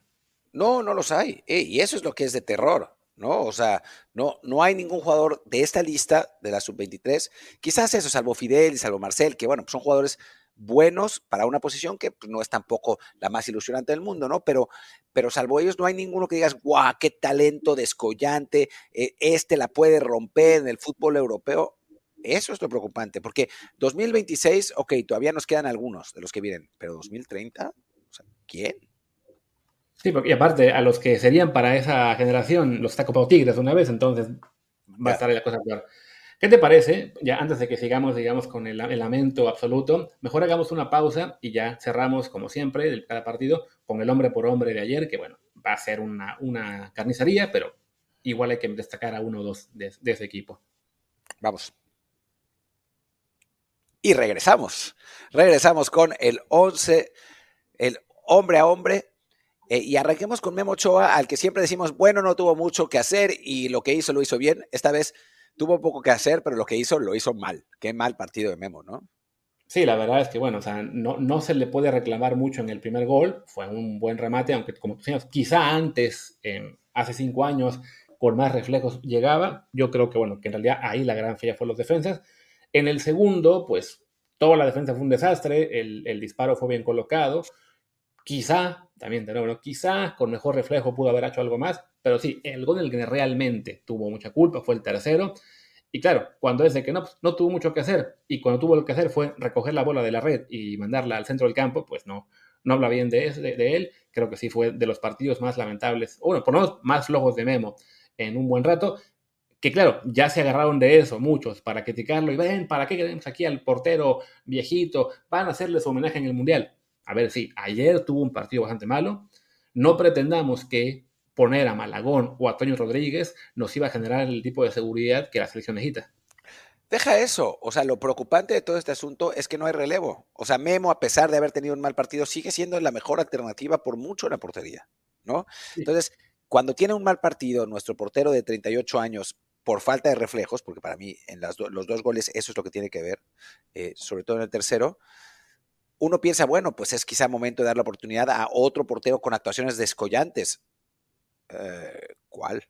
No, no los hay. Y eso es lo que es de terror, ¿no? O sea, no, no hay ningún jugador de esta lista de la sub-23, quizás eso, salvo Fidel y salvo Marcel, que bueno, son jugadores buenos para una posición que pues, no es tampoco la más ilusionante del mundo, ¿no? Pero, pero salvo ellos no hay ninguno que digas, guau, qué talento descollante, eh, este la puede romper en el fútbol europeo. Eso es lo preocupante, porque 2026, ok, todavía nos quedan algunos de los que vienen, pero 2030, o sea, ¿quién? Sí, porque aparte, a los que serían para esa generación los está copado Tigres una vez, entonces va a estar la cosa peor. ¿Qué te parece? Ya antes de que sigamos, digamos, con el, lamento absoluto, mejor hagamos una pausa y ya cerramos, como siempre, de cada partido con el hombre por hombre de ayer, que bueno, va a ser una, una carnicería, pero igual hay que destacar a uno o dos de, ese equipo. Vamos. Y regresamos. Regresamos con el 11, el hombre a hombre. Eh, y arranquemos con Memo Ochoa, al que siempre decimos, bueno, no tuvo mucho que hacer y lo que hizo lo hizo bien. Esta vez tuvo poco que hacer, pero lo que hizo lo hizo mal. Qué mal partido de Memo, ¿no? Sí, la verdad es que, bueno, o sea, no, no se le puede reclamar mucho en el primer gol. Fue un buen remate, aunque, como tú decías, quizá antes, hace cinco años, con más reflejos llegaba. Yo creo que, bueno, que en realidad ahí la gran falla fue los defensas. En el segundo, pues, toda la defensa fue un desastre. El, el disparo fue bien colocado. Quizá, también de nuevo, quizá con mejor reflejo pudo haber hecho algo más, pero sí, el gol en que realmente tuvo mucha culpa fue el tercero. Y claro, cuando es que no, pues, no tuvo mucho que hacer y cuando tuvo lo que hacer fue recoger la bola de la red y mandarla al centro del campo, pues no, no habla bien de, él. Creo que sí fue de los partidos más lamentables, o bueno, por lo menos más flojos de Memo en un buen rato. Que claro, ya se agarraron de eso muchos para criticarlo y ven, ¿para qué queremos aquí al portero viejito? Van a hacerle su homenaje en el Mundial a ver, sí, ayer tuvo un partido bastante malo. No pretendamos que poner a Malagón o a Toño Rodríguez nos iba a generar el tipo de seguridad que la selección necesita. Deja eso, o sea, lo preocupante de todo este asunto es que no hay relevo. O sea, Memo, a pesar de haber tenido un mal partido, sigue siendo la mejor alternativa por mucho en la portería, ¿no? Entonces, cuando tiene un mal partido, nuestro portero de 38 años, por falta de reflejos, porque para mí en los dos goles eso es lo que tiene que ver, eh, sobre todo en el tercero, uno piensa, bueno, pues es quizá momento de dar la oportunidad a otro portero con actuaciones descollantes. Eh, ¿Cuál?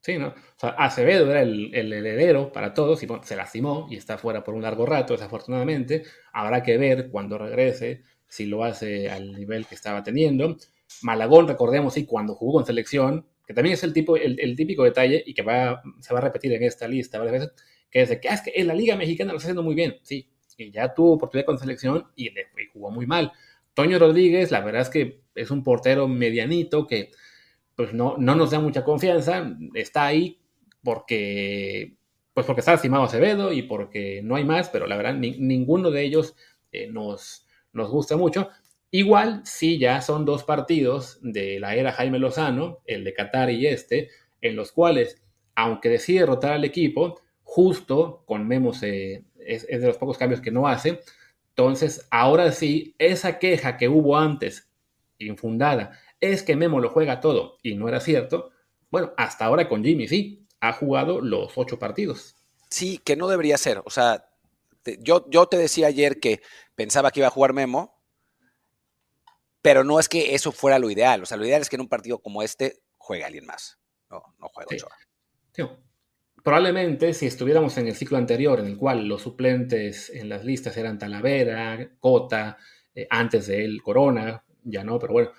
Sí, ¿no? Acevedo era el, heredero para todos y se lastimó y está fuera por un largo rato, desafortunadamente. Habrá que ver cuando regrese si lo hace al nivel que estaba teniendo. Malagón, recordemos, sí, cuando jugó con selección, que también es el, tipo, el, típico detalle y que va, se va a repetir en esta lista varias veces, que es de que, ah, es que en la Liga Mexicana lo está haciendo muy bien. Sí, y ya tuvo oportunidad con selección y, le, jugó muy mal. Toño Rodríguez, la verdad es que es un portero medianito que pues no, no nos da mucha confianza, está ahí porque pues porque está lastimado Acevedo y porque no hay más, pero la verdad ninguno de ellos eh, nos, nos gusta mucho. Igual, sí, ya son dos partidos de la era Jaime Lozano, el de Qatar y este, en los cuales, aunque decide derrotar al equipo, justo con Memo es, es, de los pocos cambios que no hace. Entonces, ahora sí, esa queja que hubo antes, infundada, es que Memo lo juega todo y no era cierto. Bueno, hasta ahora con Jimmy sí, ha jugado los ocho partidos. Sí, que no debería ser. O sea, yo, yo te decía ayer que pensaba que iba a jugar Memo pero no es que eso fuera lo ideal. O sea, lo ideal es que en un partido como este juegue alguien más. No, no juegue sí. Probablemente si estuviéramos en el ciclo anterior, en el cual los suplentes en las listas eran Talavera, Cota, eh, antes de él Corona, ya no, pero bueno,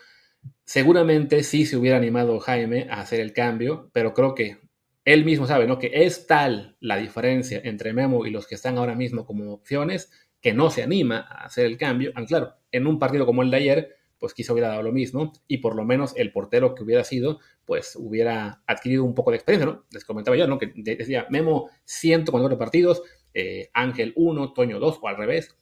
seguramente sí se hubiera animado Jaime a hacer el cambio, pero creo que él mismo sabe, ¿no? Que es tal la diferencia entre Memo y los que están ahora mismo como opciones que no se anima a hacer el cambio. Ah, claro, en un partido como el de ayer, pues quizá hubiera dado lo mismo y por lo menos el portero que hubiera sido, pues hubiera adquirido un poco de experiencia, ¿no? Les comentaba yo, ¿no? Que decía Memo 104 partidos, eh, Ángel 1, Toño 2 o al revés.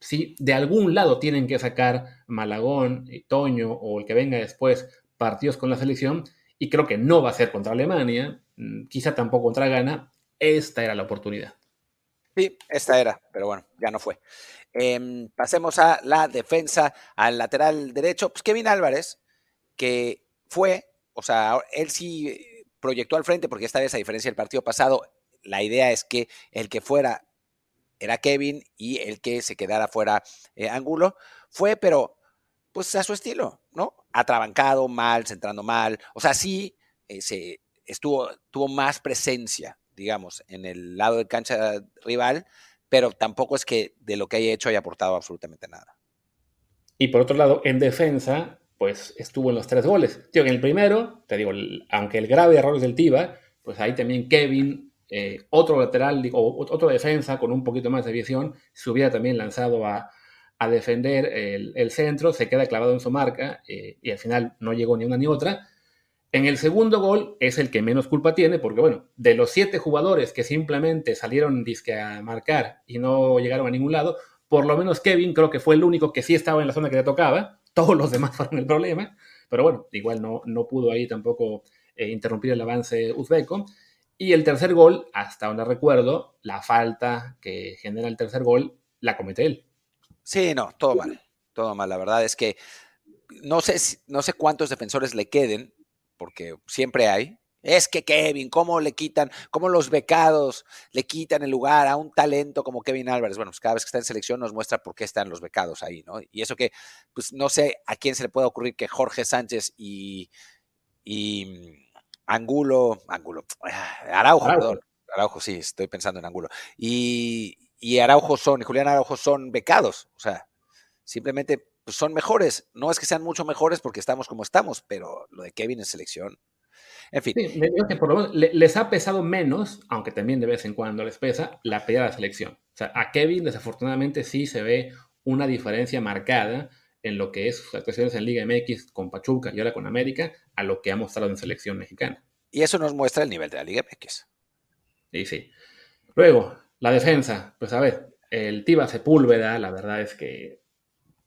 Si de algún lado tienen que sacar Malagón, eh, Toño o el que venga después partidos con la selección, y creo que no va a ser contra Alemania, mm, quizá tampoco contra Ghana, esta era la oportunidad. Sí, esta era, pero bueno, ya no fue. Em, pasemos a la defensa, al lateral derecho. Pues Kevin Álvarez, que fue, o sea, él sí proyectó al frente, porque esta vez, a diferencia del partido pasado, la idea es que el que fuera era Kevin y el que se quedara fuera eh, Angulo. Fue, pero pues a su estilo, ¿no? Atrabancado, mal, centrando mal. O sea, sí eh, se estuvo, tuvo más presencia, digamos, en el lado de cancha rival, pero tampoco es que de lo que haya hecho haya aportado absolutamente nada. Y por otro lado, en defensa, pues estuvo en los tres goles. Tío, en el primero, te digo, aunque el grave error es del Tiba, pues ahí también Kevin, eh, otro lateral, o otro defensa con un poquito más de visión, se hubiera también lanzado a, defender el, centro, se queda clavado en su marca eh, y al final no llegó ni una ni otra. En el segundo gol es el que menos culpa tiene, porque bueno, de los siete jugadores que simplemente salieron disque a marcar y no llegaron a ningún lado, por lo menos Kevin creo que fue el único que sí estaba en la zona que le tocaba, todos los demás fueron el problema, pero bueno, igual no, no pudo ahí tampoco eh, interrumpir el avance uzbeco. Y el tercer gol, hasta donde recuerdo, la falta que genera el tercer gol, la comete él. Sí, no, todo mal, todo mal. La verdad es que no sé, no sé cuántos defensores le queden, porque siempre hay, es que Kevin, ¿cómo le quitan, cómo los becados le quitan el lugar a un talento como Kevin Álvarez? Bueno, pues cada vez que está en selección nos muestra por qué están los becados ahí, ¿no? Y eso que, pues no sé a quién se le puede ocurrir que Jorge Sánchez y, y Angulo, Angulo, Araujo, perdón, Araujo, sí, estoy pensando en Angulo, y, y Araujo son, y Julián Araujo son becados, o sea, simplemente pues son mejores. No es que sean mucho mejores porque estamos como estamos, pero lo de Kevin en selección. En fin. que por lo menos les ha pesado menos, aunque también de vez en cuando les pesa, la pelea de la selección. O sea, a Kevin desafortunadamente sí se ve una diferencia marcada en lo que es sus actuaciones en Liga MX con Pachuca y ahora con América a lo que ha mostrado en selección mexicana. Y eso nos muestra el nivel de la Liga MX. Sí, sí. Luego, la defensa. Pues a ver, el Tiba Sepúlveda, la verdad es que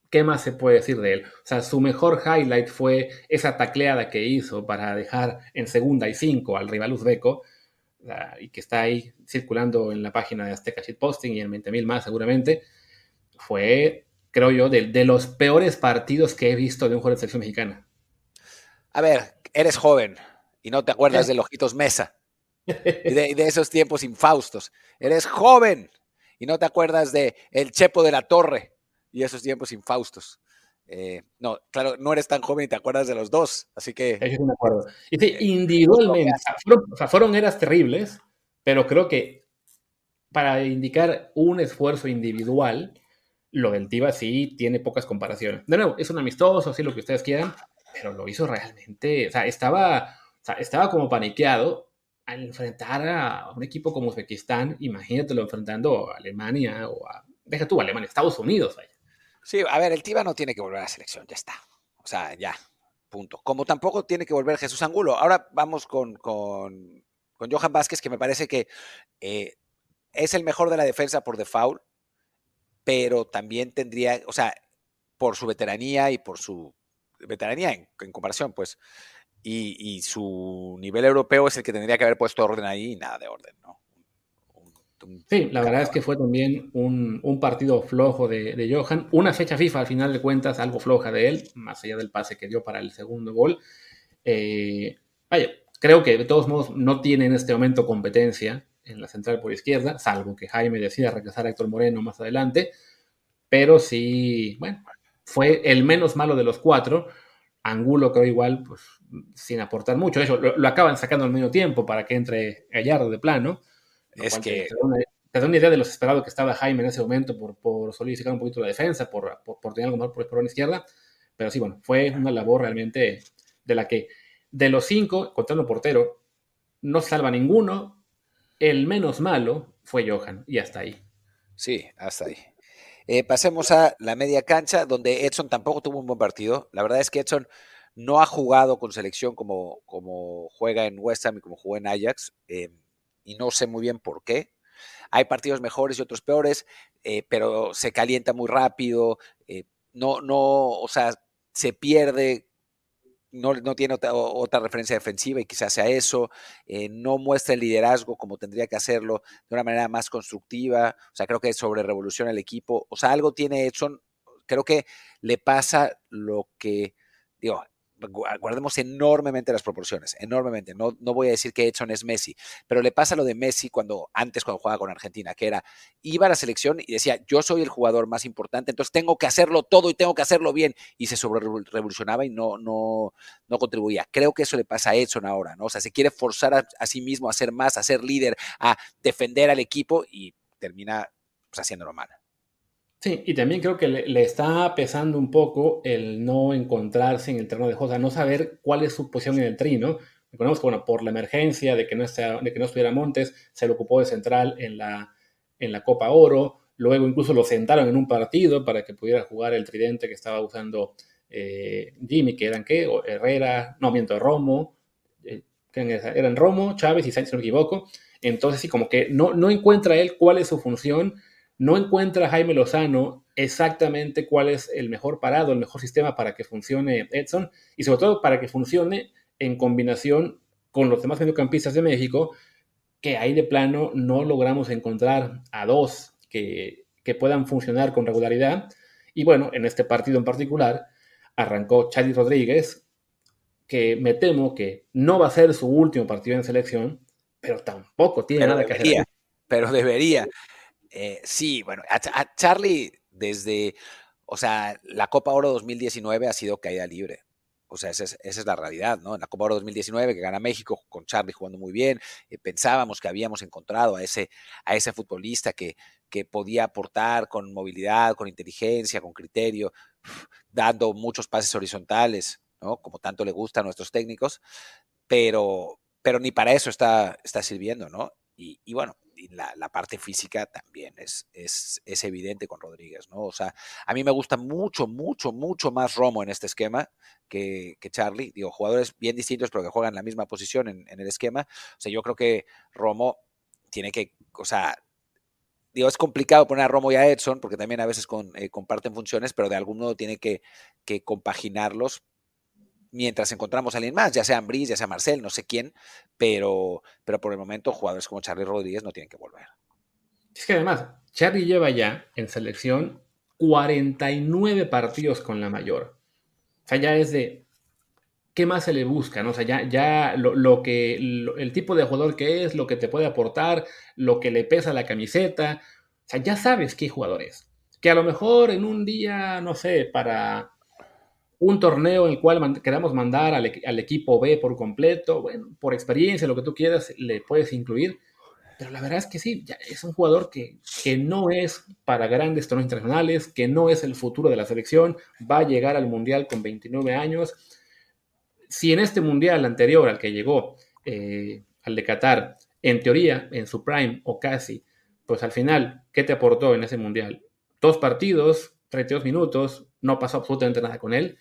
¿qué más se puede decir de él? O sea, su mejor highlight fue esa tacleada que hizo para dejar en segunda y cinco al rival uzbeco, y que está ahí circulando en la página de Azteca Shitposting y en 20.000 más seguramente, fue, creo yo, de, los peores partidos que he visto de un jugador de selección mexicana. A ver, eres joven y no te acuerdas de Ojitos Mesa y de, de, esos tiempos infaustos. Eres joven y no te acuerdas de El Chepo de la Torre y esos tiempos infaustos. Eh, no, claro, no eres tan joven y te acuerdas de los dos, así que... Yo me acuerdo. Y sí, individualmente, fueron, fueron eras terribles, pero creo que para indicar un esfuerzo individual, lo del Tiva sí tiene pocas comparaciones. De nuevo, es un amistoso, así lo que ustedes quieran, pero lo hizo realmente, o sea, estaba, o sea, estaba como paniqueado al enfrentar a un equipo como Uzbekistán, imagínatelo enfrentando a Alemania o a, deja tú, Alemania, Estados Unidos, vaya. Sí, a ver, el Tiva no tiene que volver a la selección, ya está. O sea, ya, punto. Como tampoco tiene que volver Jesús Angulo. Ahora vamos con, con, Johan Vázquez, que me parece que eh, es el mejor de la defensa por default, pero también tendría, o sea, por su veteranía y por su veteranía en, comparación, pues, y, y, su nivel europeo es el que tendría que haber puesto orden ahí y nada de orden, ¿no? Sí, la verdad es que fue también un, partido flojo de, Johan. Una fecha FIFA, al final de cuentas, algo floja de él, más allá del pase que dio para el segundo gol. Eh, vaya, creo que de todos modos no tiene en este momento competencia en la central por izquierda, salvo que Jaime decida regresar a Héctor Moreno más adelante. Pero sí, bueno, fue el menos malo de los cuatro. Angulo creo igual, pues sin aportar mucho. Eso lo, lo acaban sacando al medio tiempo para que entre Gallardo de plano. Es que... Te da, una, idea de lo esperado que estaba Jaime en ese momento por, por solidificar un poquito la defensa, por, por, tener algo más por, por la izquierda. Pero sí, bueno, fue una labor realmente de la que de los cinco, contando portero, no salva ninguno. El menos malo fue Johan, y hasta ahí. Sí, hasta ahí. Eh, pasemos a la media cancha, donde Edson tampoco tuvo un buen partido. La verdad es que Edson no ha jugado con selección como, como juega en West Ham y como jugó en Ajax. Eh, y no sé muy bien por qué. Hay partidos mejores y otros peores, eh, pero se calienta muy rápido, eh, no, no, o sea, se pierde, no, no tiene otra, referencia defensiva y quizás sea eso, eh, no muestra el liderazgo como tendría que hacerlo de una manera más constructiva, o sea, creo que sobre revoluciona el equipo, o sea, algo tiene Edson, creo que le pasa lo que, digo, guardemos enormemente las proporciones, enormemente. No, no voy a decir que Edson es Messi, pero le pasa lo de Messi cuando antes cuando jugaba con Argentina, que era iba a la selección y decía, "Yo soy el jugador más importante, entonces tengo que hacerlo todo y tengo que hacerlo bien" y se sobre revolucionaba y no no no contribuía. Creo que eso le pasa a Edson ahora, ¿no? O sea, se quiere forzar a, sí mismo a ser más, a ser líder, a defender al equipo y termina pues, haciéndolo mal. Sí, y también creo que le, está pesando un poco el no encontrarse en el terreno de juego, no saber cuál es su posición en el trino. Recordemos que, bueno, por la emergencia de que no, de que no estuviera Montes, se lo ocupó de central en la, Copa Oro. Luego incluso lo sentaron en un partido para que pudiera jugar el tridente que estaba usando eh, Jimmy, que eran qué, Herrera, no, miento, Romo, eh, eran Romo, Chávez y Sánchez, si no me equivoco. Entonces sí, como que no, no encuentra él cuál es su función no encuentra Jaime Lozano exactamente cuál es el mejor parado, el mejor sistema para que funcione Edson y sobre todo para que funcione en combinación con los demás mediocampistas de México, que ahí de plano no logramos encontrar a dos que, puedan funcionar con regularidad. Y bueno, en este partido en particular arrancó Charlie Rodríguez, que me temo que no va a ser su último partido en selección, pero tampoco tiene nada que hacer. Pero debería. Eh, sí, bueno, a, Charlie desde, o sea, la Copa Oro 2019 ha sido caída libre. O sea, esa es, la realidad, ¿no? En la Copa Oro 2019, que gana México con Charlie jugando muy bien, eh, pensábamos que habíamos encontrado a ese, a ese futbolista que, que podía aportar con movilidad, con inteligencia, con criterio, dando muchos pases horizontales, ¿no? Como tanto le gusta a nuestros técnicos, pero, pero ni para eso está, está sirviendo, ¿no? Y bueno, la, parte física también es, es, es, evidente con Rodríguez, ¿no? O sea, a mí me gusta mucho, mucho, mucho más Romo en este esquema que, que Charlie. Digo, jugadores bien distintos, pero que juegan la misma posición en, el esquema. O sea, yo creo que Romo tiene que, o sea, digo, es complicado poner a Romo y a Edson, porque también a veces eh, comparten funciones, pero de algún modo tiene que, compaginarlos mientras encontramos a alguien más, ya sea Ambris, ya sea Marcel, no sé quién, pero, pero por el momento jugadores como Charlie Rodríguez no tienen que volver. Es que además, Charlie lleva ya en selección 49 partidos con la mayor. O sea, ya es de, ¿qué más se le busca? ¿no? O sea, ya, ya lo, que, el tipo de jugador que es, lo que te puede aportar, lo que le pesa la camiseta. O sea, ya sabes qué jugador es. Que a lo mejor en un día, no sé, para un torneo en el cual queramos mandar al, al, equipo B por completo, bueno, por experiencia, lo que tú quieras, le puedes incluir. Pero la verdad es que sí, es un jugador que, que no es para grandes torneos internacionales, que no es el futuro de la selección, va a llegar al Mundial con 29 años si en este mundial anterior al que llegó, eh, al de Qatar, en teoría, en su prime o casi, pues al final, ¿qué te aportó en ese mundial? Dos partidos, 32 minutos, no pasó absolutamente nada con él.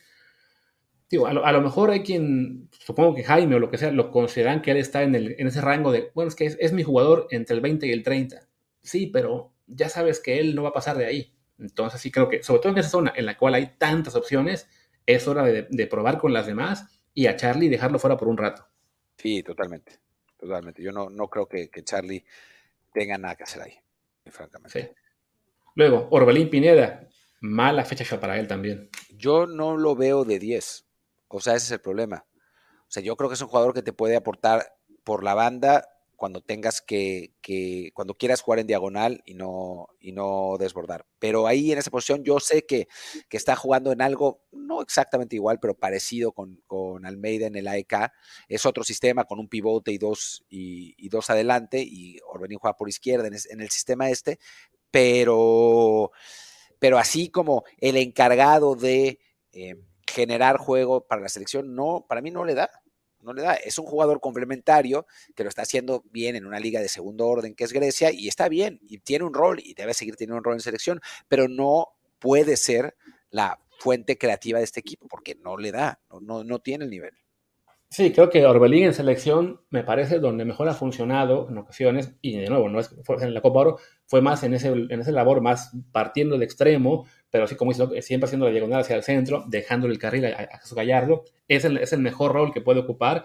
Digo, a lo, mejor hay quien, supongo que Jaime o lo que sea, lo consideran que él está en, ese rango de, bueno, es que es, mi jugador entre el 20 y el 30. Sí, pero ya sabes que él no va a pasar de ahí. Entonces sí creo que, sobre todo en esa zona en la cual hay tantas opciones, es hora de probar con las demás y a Charlie dejarlo fuera por un rato. Sí, totalmente. Totalmente. Yo no, no creo que, Charlie tenga nada que hacer ahí, francamente. Luego, Orbelín Pineda, mala fecha para él también. Yo no lo veo de 10. O sea, ese es el problema. O sea, yo creo que es un jugador que te puede aportar por la banda cuando tengas que, cuando quieras jugar en diagonal y no, y no desbordar. Pero ahí en esa posición yo sé que, está jugando en algo, no exactamente igual, pero parecido con, Almeida en el AEK. Es otro sistema con un pivote y dos, y, dos adelante, y Orbelín juega por izquierda en, el sistema este, pero, pero así como el encargado de eh, generar juego para la selección, no, para mí no le da no le da. Es un jugador complementario que lo está haciendo bien en una liga de segundo orden que es Grecia y está bien y tiene un rol y debe seguir teniendo un rol en selección, pero no puede ser la fuente creativa de este equipo porque no le da, no, no, tiene el nivel. Sí, creo que Orbelín en selección me parece donde mejor ha funcionado en ocasiones, y de nuevo, no es en la Copa Oro, fue más en ese, en ese labor, más partiendo de extremo, pero así como hizo, siempre haciendo la diagonal hacia el centro, dejándole el carril a, a Gallardo, es el, es el mejor rol que puede ocupar.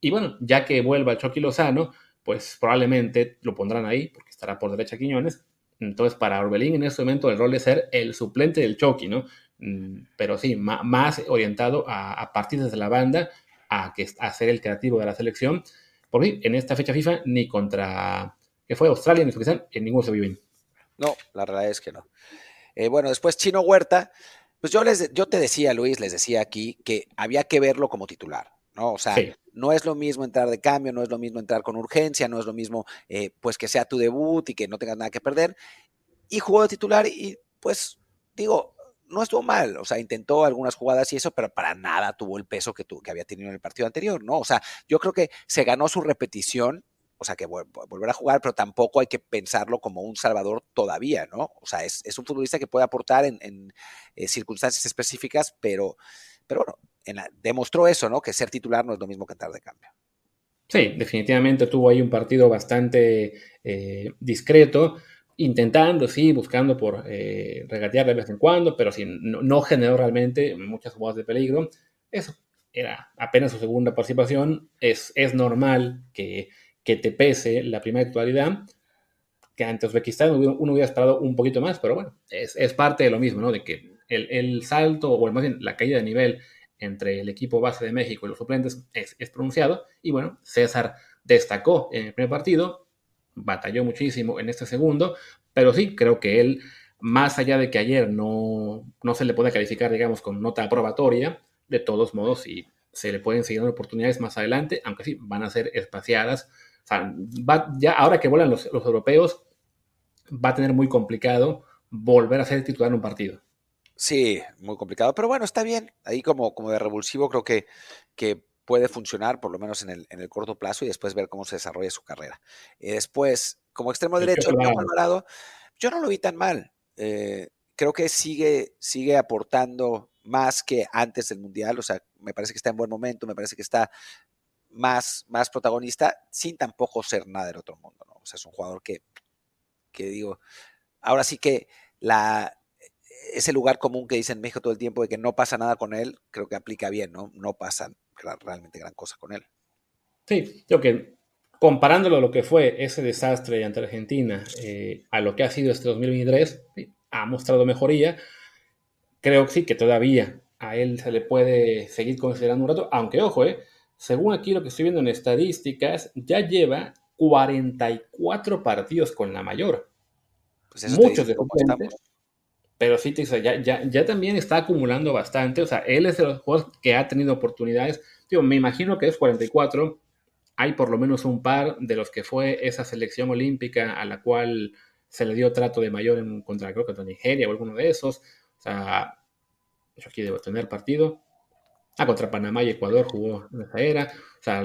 Y bueno, ya que vuelva el Chucky Lozano, pues probablemente lo pondrán ahí, porque estará por derecha Quiñones. Entonces, para Orbelín en este momento el rol es ser el suplente del Chucky, ¿no? Mm, pero sí, más orientado a, partir desde la banda, a, que, a ser el creativo de la selección. Por mí, en esta fecha FIFA, ni contra, que fue Australia ni Uzbekistán, en ninguno se vio bien. No, la verdad es que no. Eh, bueno, después Chino Huerta, pues yo, les, yo te decía, Luis, les decía aquí que había que verlo como titular, ¿no? O sea, no es lo mismo entrar de cambio, no es lo mismo entrar con urgencia, no es lo mismo, eh, pues que sea tu debut y que no tengas nada que perder. Y jugó de titular y, pues, digo, no estuvo mal, o sea, intentó algunas jugadas y eso, pero para nada tuvo el peso que, que había tenido en el partido anterior, ¿no? O sea, yo creo que se ganó su repetición, o sea, que volver a jugar, pero tampoco hay que pensarlo como un salvador todavía, ¿no? O sea, es, un futbolista que puede aportar en, eh, circunstancias específicas, pero, pero bueno, demostró eso, ¿no? Que ser titular no es lo mismo que entrar de cambio. Sí, definitivamente tuvo ahí un partido bastante eh, discreto intentando, sí, buscando por eh, regatear de vez en cuando, pero sí, no, generó realmente muchas jugadas de peligro. Eso era apenas su segunda participación. Es, es normal que, que te pese la primera actualidad, que ante Uzbekistán uno hubiera esperado un poquito más, pero bueno, es, es parte de lo mismo, ¿no? De que el, el, salto, o más bien la caída de nivel entre el equipo base de México y los suplentes es, es pronunciado. Y bueno, César destacó en el primer partido, batalló muchísimo en este segundo, pero sí, creo que él, más allá de que ayer no, no se le puede calificar, digamos, con nota aprobatoria, de todos modos, sí se le pueden seguir oportunidades más adelante, aunque sí, van a ser espaciadas. O sea, ya ahora que vuelan los, europeos, va a tener muy complicado volver a ser titular en un partido. Sí, muy complicado, pero bueno, está bien. Ahí como, como de revulsivo creo que, que puede funcionar, por lo menos en el, en el corto plazo, y después ver cómo se desarrolla su carrera. Y después, como extremo derecho, yo no lo vi tan mal. Eh, creo que sigue, sigue aportando más que antes del Mundial, o sea, me parece que está en buen momento, me parece que está más, más protagonista, sin tampoco ser nada del otro mundo, ¿no? O sea, es un jugador que que digo, ahora sí que la, ese lugar común que dice en México todo el tiempo de que no pasa nada con él, creo que aplica bien, ¿no? No pasa realmente gran cosa con él. Sí, yo que comparándolo a lo que fue ese desastre ante Argentina eh, a lo que ha sido este 2023, ha mostrado mejoría. Creo que sí, que todavía a él se le puede seguir considerando un rato, aunque ojo, eh, según aquí lo que estoy viendo en estadísticas, ya lleva 44 partidos con la mayor. Pues Muchos de suplentes, pero sí, ya, ya, ya, también está acumulando bastante. O sea, él es de los jugadores que ha tenido oportunidades. Tío, me imagino que es 44. Hay por lo menos un par de los que fue esa selección olímpica a la cual se le dio trato de mayor en, contra, creo que Nigeria o alguno de esos. O sea, yo aquí debo tener partido. Ah, contra Panamá y Ecuador jugó en esa era. O sea,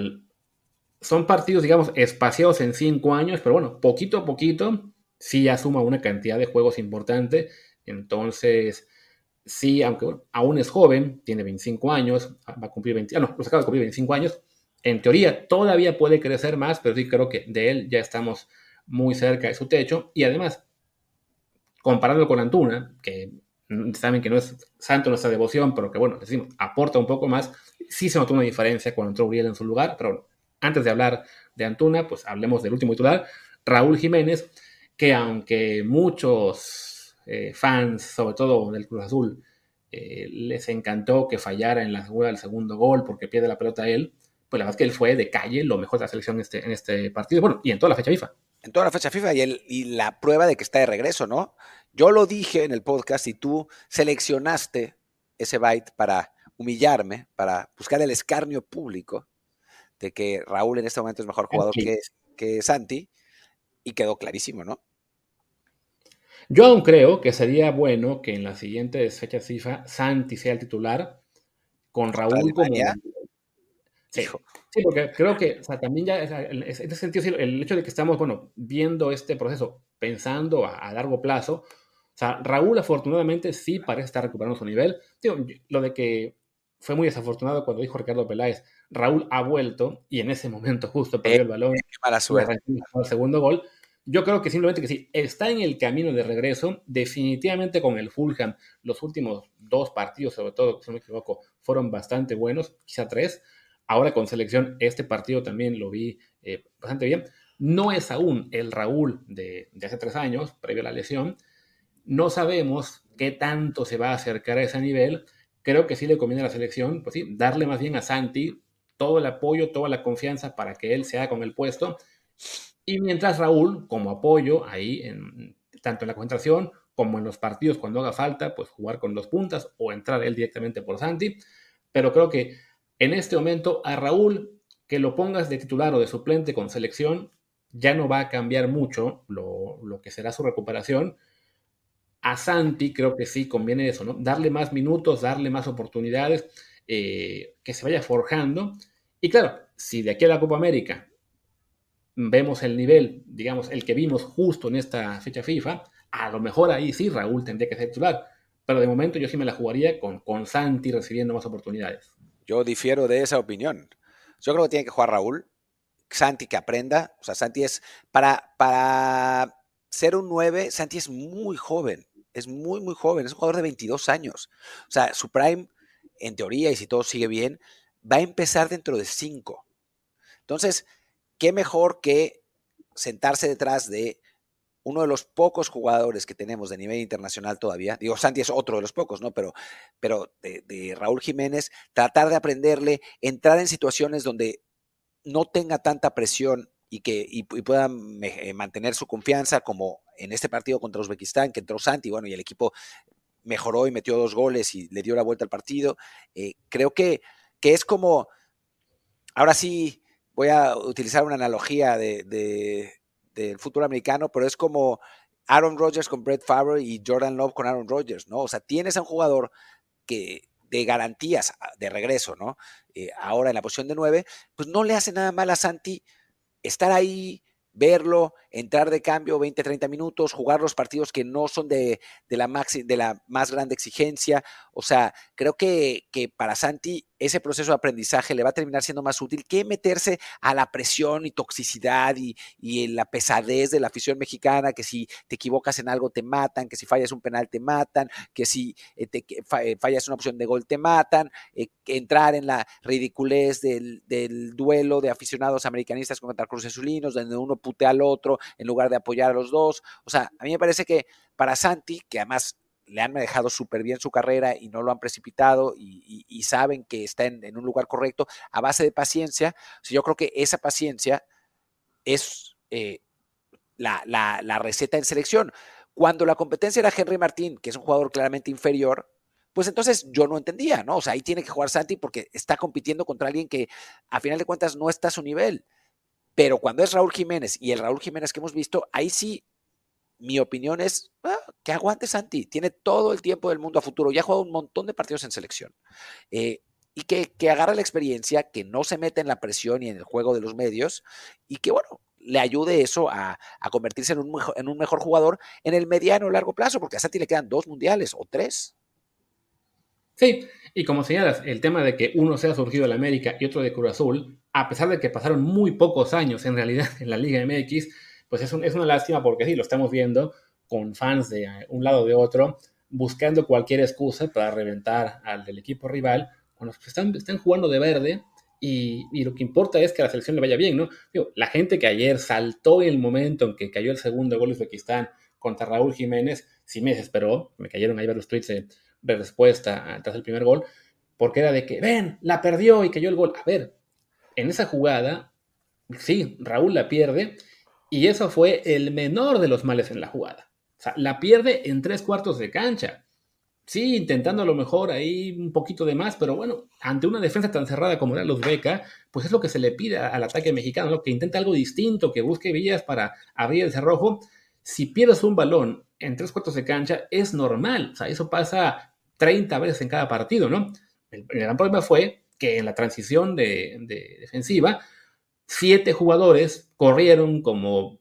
son partidos, digamos, espaciados en cinco años, pero bueno, poquito a poquito sí asuma una cantidad de juegos importante. Entonces, sí, aunque aún es joven, tiene 25 años, va a cumplir 20, ah, no, pues acaba de cumplir 25 años. En teoría, todavía puede crecer más, pero sí creo que de él ya estamos muy cerca de su techo. Y además, comparando con Antuna, que saben que no es santo nuestra devoción, pero que bueno, decimos, aporta un poco más, sí se notó una diferencia cuando entró Uriel en su lugar, pero antes de hablar de Antuna, pues hablemos del último titular, Raúl Jiménez, que aunque muchos eh, fans, sobre todo del Cruz Azul, eh, les encantó que fallara en la segunda del segundo gol porque pierde la pelota a él, pues la verdad es que él fue de calle lo mejor de la selección en este, en este partido, bueno, y en toda la fecha FIFA. En toda la fecha FIFA y, y la prueba de que está de regreso, ¿no? Yo lo dije en el podcast y tú seleccionaste ese byte para humillarme, para buscar el escarnio público de que Raúl en este momento es mejor jugador que, que Santi y quedó clarísimo, ¿no? Yo aún creo que sería bueno que en las siguientes fechas FIFA Santi sea el titular con Raúl como... Sí, sí, porque creo que también ya, en ese sentido, el hecho de que estamos, bueno, viendo este proceso, pensando a, largo plazo, o sea, Raúl afortunadamente sí parece estar recuperando su nivel. lo de que fue muy desafortunado cuando dijo Ricardo Peláez, Raúl ha vuelto y en ese momento justo perdió el balón. Para suerte. El segundo gol. Yo creo que simplemente que sí, está en el camino de regreso, definitivamente con el Fulham. Los últimos dos partidos, sobre todo, si no me equivoco, fueron bastante buenos, quizá tres. Ahora con selección, este partido también lo vi eh, bastante bien. No es aún el Raúl de, de hace tres años, previo a la lesión. No sabemos qué tanto se va a acercar a ese nivel. Creo que sí le conviene a la selección, pues sí, darle más bien a Santi todo el apoyo, toda la confianza para que él sea con el puesto y mientras Raúl, como apoyo ahí, en, tanto en la concentración como en los partidos cuando haga falta, pues jugar con dos puntas o entrar él directamente por Santi. Pero creo que en este momento a Raúl, que lo pongas de titular o de suplente con selección, ya no va a cambiar mucho lo, que será su recuperación. A Santi creo que sí conviene eso, ¿no? Darle más minutos, darle más oportunidades, eh, que se vaya forjando. Y claro, si de aquí a la Copa América vemos el nivel, digamos, el que vimos justo en esta fecha FIFA, a lo mejor ahí sí Raúl tendría que ser titular. Pero de momento yo sí me la jugaría con, con Santi recibiendo más oportunidades. Yo difiero de esa opinión. Yo creo que tiene que jugar Raúl. Santi que aprenda. O sea, Santi es. Para, para ser un 9, Santi es muy joven. Es muy, muy joven. Es un jugador de 22 años. O sea, su prime, en teoría, y si todo sigue bien, va a empezar dentro de 5. Entonces, qué mejor que sentarse detrás de uno de los pocos jugadores que tenemos de nivel internacional todavía, digo, Santi es otro de los pocos, ¿no? Pero, pero de, Raúl Jiménez, tratar de aprenderle, entrar en situaciones donde no tenga tanta presión y que y, pueda eh, mantener su confianza, como en este partido contra Uzbekistán, que entró Santi, bueno, y el equipo mejoró y metió dos goles y le dio la vuelta al partido. Eh, creo que, que es como, ahora sí, voy a utilizar una analogía de, del fútbol americano, pero es como Aaron Rodgers con Brett Favre y Jordan Love con Aaron Rodgers, ¿no? O sea, tienes a un jugador que de garantías ah, de regreso, ¿no? Eh, ahora en la posición de nueve, pues no le hace nada mal a Santi estar ahí verlo, entrar de cambio 20, 30 minutos, jugar los partidos que no son de, la, de la más grande exigencia. O sea, creo que, que para Santi ese proceso de aprendizaje le va a terminar siendo más útil que meterse a la presión y toxicidad y, y la pesadez de la afición mexicana, que si te equivocas en algo te matan, que si fallas un penal te matan, que si eh, te, eh, fallas una opción de gol te matan, eh, entrar en la ridiculez del, del, duelo de aficionados americanistas contra Cruz Azulinos, donde uno putea al otro en lugar de apoyar a los dos. O sea, a mí me parece que para Santi, que además le han manejado súper bien su carrera y no lo han precipitado y, saben que está en, un lugar correcto a base de paciencia. yo creo que esa paciencia es eh, la, la, receta en selección. Cuando la competencia era Henry Martín, que es un jugador claramente inferior, pues entonces yo no entendía, ¿no? O sea, ahí tiene que jugar Santi porque está compitiendo contra alguien que a final de cuentas no está a su nivel. Pero cuando es Raúl Jiménez y el Raúl Jiménez que hemos visto, ahí sí mi opinión es ah, que aguante Santi. Tiene todo el tiempo del mundo a futuro. Ya ha jugado un montón de partidos en selección. Eh, y que, que agarre la experiencia, que no se mete en la presión y en el juego de los medios. Y que, bueno, le ayude eso a, convertirse en un, mejor, en un mejor jugador en el mediano o largo plazo, porque a Santi le quedan dos mundiales o tres. Sí, y como señalas, el tema de que uno sea surgido de la América y otro de Cruz Azul, a pesar de que pasaron muy pocos años en realidad en la Liga MX, pues es, es una lástima porque sí, lo estamos viendo con fans de un lado o de otro, buscando cualquier excusa para reventar al del equipo rival, cuando están, están jugando de verde y, y, lo que importa es que la selección le vaya bien, ¿no? la gente que ayer saltó en el momento en que cayó el segundo gol de Uzbekistán contra Raúl Jiménez, sí me desesperó, me cayeron ahí los tweets de, de respuesta tras el primer gol, porque era de que, ven, la perdió y cayó el gol. A ver, en esa jugada, sí, Raúl la pierde y eso fue el menor de los males en la jugada. O sea, la pierde en tres cuartos de cancha. Sí, intentando a lo mejor ahí un poquito de más, pero bueno, ante una defensa tan cerrada como era los Beca, pues es lo que se le pide al ataque mexicano, ¿no? que intente algo distinto, que busque vías para abrir el cerrojo. Si pierdes un balón en tres cuartos de cancha, es normal. O sea, eso pasa 30 veces en cada partido, ¿no? El, gran problema fue que en la transición de defensiva, siete jugadores corrieron como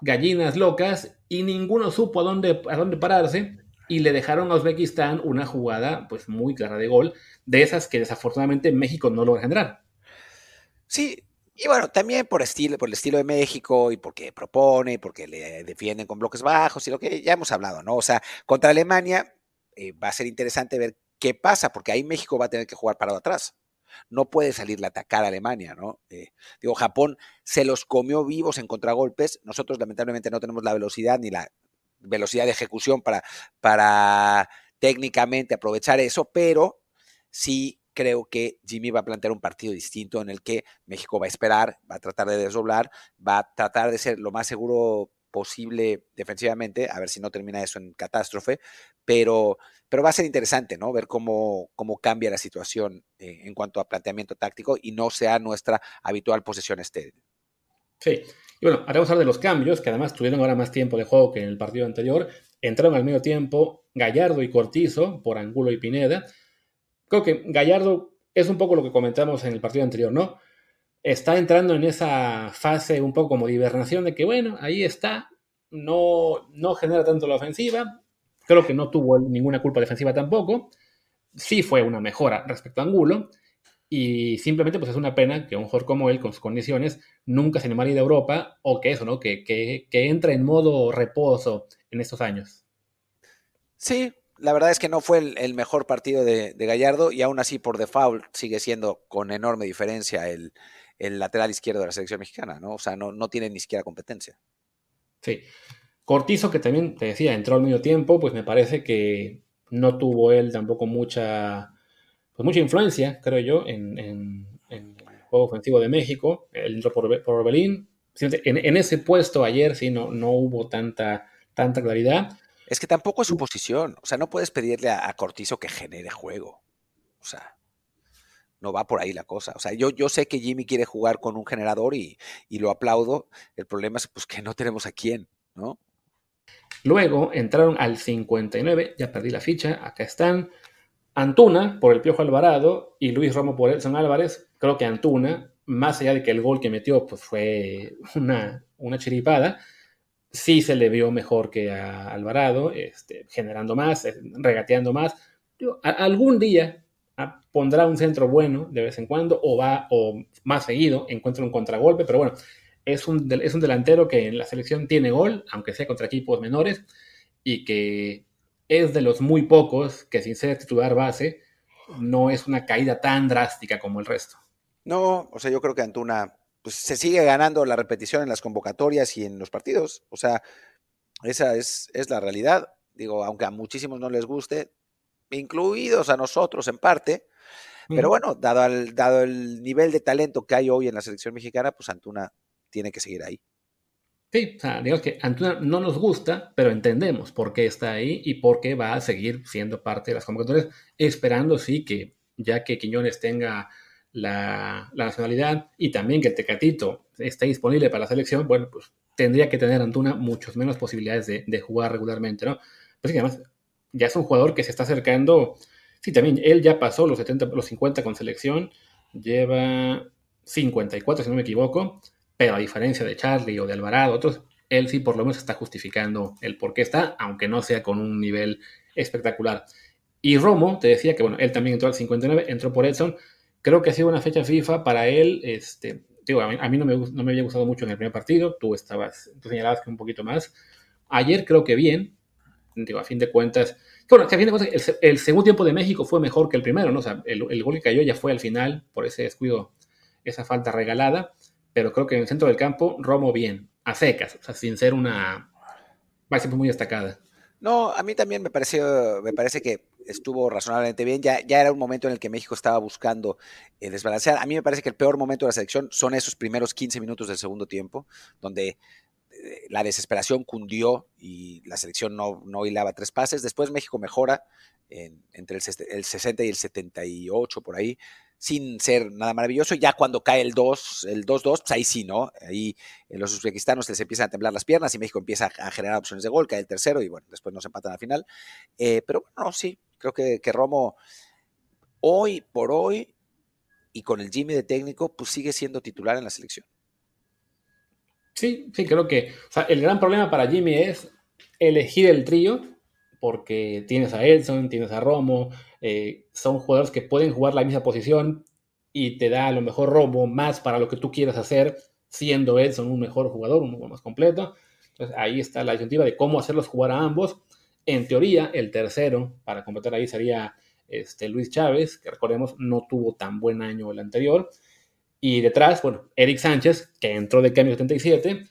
gallinas locas y ninguno supo a dónde, a dónde pararse y le dejaron a Uzbekistán una jugada pues muy clara de gol, de esas que desafortunadamente México no logra generar. Sí, y bueno, también por, estilo, por el estilo de México y porque propone, porque le defienden con bloques bajos y lo que ya hemos hablado, ¿no? O sea, contra Alemania eh, va a ser interesante ver qué pasa, porque ahí México va a tener que jugar parado atrás no puede salirle a atacar a Alemania, ¿no? Eh, digo, Japón se los comió vivos en contragolpes. Nosotros, lamentablemente, no tenemos la velocidad ni la velocidad de ejecución para, para técnicamente aprovechar eso, pero sí creo que Jimmy va a plantear un partido distinto en el que México va a esperar, va a tratar de desdoblar, va a tratar de ser lo más seguro posible defensivamente, a ver si no termina eso en catástrofe, pero, pero va a ser interesante, ¿no? Ver cómo, cómo cambia la situación eh, en cuanto a planteamiento táctico y no sea nuestra habitual posesión estéril. Sí, y bueno, ahora vamos a hablar de los cambios, que además tuvieron ahora más tiempo de juego que en el partido anterior. Entraron al medio tiempo Gallardo y Cortizo por Angulo y Pineda. Creo que Gallardo es un poco lo que comentamos en el partido anterior, ¿no? Está entrando en esa fase un poco como de hibernación de que, bueno, ahí está, no, no genera tanto la ofensiva, creo que no tuvo ninguna culpa defensiva tampoco, sí fue una mejora respecto a Angulo, y simplemente pues es una pena que un jugador como él, con sus condiciones, nunca se animara a Europa, o que eso, ¿no? Que, que, entre en modo reposo en estos años. Sí, la verdad es que no fue el, mejor partido de, de, Gallardo y aún así por default sigue siendo con enorme diferencia el, el lateral izquierdo de la selección mexicana, ¿no? O sea, no, no tiene ni siquiera competencia. Sí. Cortizo, que también te decía, entró al medio tiempo, pues me parece que no tuvo él tampoco mucha, pues mucha influencia, creo yo, en, el juego ofensivo de México. Él entró por, por Orbelín. En, ese puesto ayer sí no, no hubo tanta, tanta claridad. Es que tampoco es su posición. O sea, no puedes pedirle a Cortizo que genere juego. O sea no va por ahí la cosa. O sea, yo, yo sé que Jimmy quiere jugar con un generador y, lo aplaudo. El problema es pues que no tenemos a quién, ¿no? Luego entraron al 59, ya perdí la ficha, acá están. Antuna por el Piojo Alvarado y Luis Romo por Edson Álvarez. Creo que Antuna más allá de que el gol que metió pues, fue una, una chiripada, sí se le vio mejor que a Alvarado, este, generando más, eh, regateando más. algún día pondrá un centro bueno de vez en cuando o va o más seguido encuentra un contragolpe, pero bueno, es un, es un delantero que en la selección tiene gol, aunque sea contra equipos menores, y que es de los muy pocos que sin ser titular base, no es una caída tan drástica como el resto. No, o sea, yo creo que Antuna pues, se sigue ganando la repetición en las convocatorias y en los partidos. O sea, esa es, es la realidad. Digo, aunque a muchísimos no les guste, incluidos a nosotros en parte, pero bueno, dado el, dado el nivel de talento que hay hoy en la selección mexicana, pues Antuna tiene que seguir ahí. Sí, o sea, digamos que Antuna no nos gusta, pero entendemos por qué está ahí y por qué va a seguir siendo parte de las convocatorias, esperando sí que ya que Quiñones tenga la, nacionalidad y también que el Tecatito esté disponible para la selección, bueno, pues tendría que tener Antuna muchas menos posibilidades de, jugar regularmente, ¿no? Pues que además ya es un jugador que se está acercando, sí, también él ya pasó los 70, los 50 con selección, lleva 54 si no me equivoco, pero a diferencia de Charlie o de Alvarado, otros, él sí por lo menos está justificando el por qué está, aunque no sea con un nivel espectacular. Y Romo, te decía que bueno, él también entró al 59, entró por Edson. Creo que ha sido una fecha FIFA para él. Este, digo, a mí, no, me, no, me, había gustado mucho en el primer partido. Tú estabas, tú señalabas que un poquito más. Ayer creo que bien. A fin de cuentas. Bueno, a fin de cuentas, el, segundo tiempo de México fue mejor que el primero, ¿no? O sea, el, el gol que cayó ya fue al final por ese descuido, esa falta regalada pero creo que en el centro del campo Romo bien, a secas, o sea, sin ser una base muy destacada. No, a mí también me pareció, me parece que estuvo razonablemente bien. Ya, ya era un momento en el que México estaba buscando eh, desbalancear. A mí me parece que el peor momento de la selección son esos primeros 15 minutos del segundo tiempo, donde la desesperación cundió y la selección no, no hilaba tres pases. Después México mejora entre el, el 60 y el 78 por ahí sin ser nada maravilloso. Ya cuando cae el 2, el 2-2, pues ahí sí, ¿no? Ahí en los uzbekistanos les empiezan a temblar las piernas y México empieza a generar opciones de gol, cae el tercero y bueno, después nos empatan al final. Eh, pero bueno, sí, creo que, que, Romo hoy por hoy y con el Jimmy de técnico, pues sigue siendo titular en la selección. Sí, sí, creo que o sea, el gran problema para Jimmy es elegir el trío porque tienes a Edson, tienes a Romo, eh, son jugadores que pueden jugar la misma posición y te da a lo mejor Romo más para lo que tú quieras hacer, siendo Edson un mejor jugador, un jugador más completo. Entonces ahí está la disyuntiva de cómo hacerlos jugar a ambos. En teoría, el tercero para completar ahí sería este, Luis Chávez, que recordemos no tuvo tan buen año el anterior. Y detrás, bueno, Eric Sánchez, que entró de cambio 77,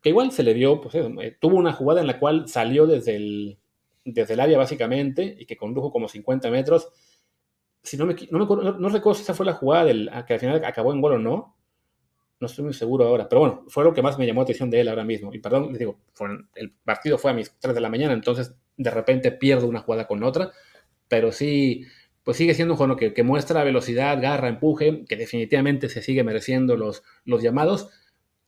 que igual se le dio, pues eh, tuvo una jugada en la cual salió desde el, desde el área básicamente y que condujo como 50 metros. Si no, me, no, recuerdo si esa fue la jugada del, que al final acabó en gol o no. No estoy muy seguro ahora. Pero bueno, fue lo que más me llamó la atención de él ahora mismo. Y perdón, les digo, el partido fue a mis 3 de la mañana, entonces de repente pierdo una jugada con otra. Pero sí, pues sigue siendo un juego que, que muestra velocidad, garra, empuje, que definitivamente se sigue mereciendo los, los llamados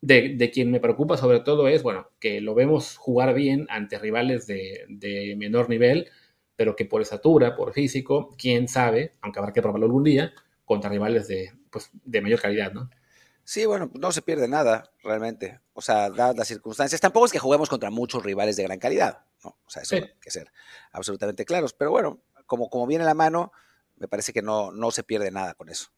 de, quien me preocupa sobre todo es, bueno, que lo vemos jugar bien ante rivales de, menor nivel, pero que por estatura, por físico, quién sabe, aunque habrá que probarlo algún día, contra rivales de, pues, de mayor calidad, ¿no? Sí, bueno, no se pierde nada, realmente. O sea, dadas las circunstancias, tampoco es que juguemos contra muchos rivales de gran calidad, ¿no? O sea, eso hay que ser absolutamente claros. Pero bueno, como, como viene la mano, me parece que no, no se pierde nada con eso.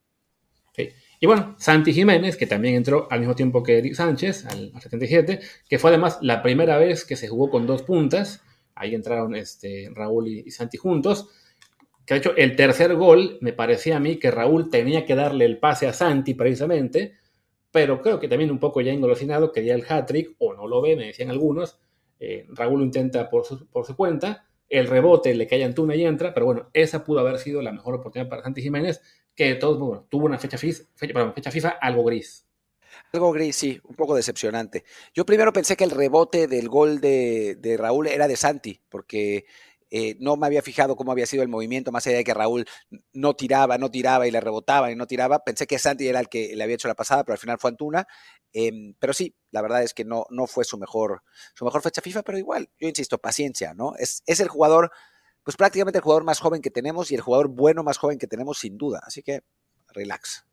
Y bueno, Santi Jiménez, que también entró al mismo tiempo que Eric Sánchez, al, 77, que fue además la primera vez que se jugó con dos puntas. Ahí entraron este, Raúl y, Santi juntos. Que de hecho, el tercer gol me parecía a mí que Raúl tenía que darle el pase a Santi precisamente, pero creo que también un poco ya engolosinado quería el hat-trick, o no lo ve, me decían algunos. Eh, Raúl lo intenta por su, por su cuenta, el rebote le cae a Antuna y entra, pero bueno, esa pudo haber sido la mejor oportunidad para Santi Jiménez, que todos, bueno, tuvo una fecha, FIFA, fecha, FIFA algo gris. Algo gris, sí, un poco decepcionante. Yo primero pensé que el rebote del gol de, Raúl era de Santi, porque eh, no me había fijado cómo había sido el movimiento, más allá de que Raúl no tiraba, no tiraba y le rebotaba y no tiraba. Pensé que Santi era el que le había hecho la pasada, pero al final fue Antuna. Em, pero sí, la verdad es que no, no fue su mejor, su mejor fecha FIFA, pero igual, yo insisto, paciencia, ¿no? Es, es el jugador pues prácticamente el jugador más joven que tenemos y el jugador bueno más joven que tenemos sin duda. Así que relax.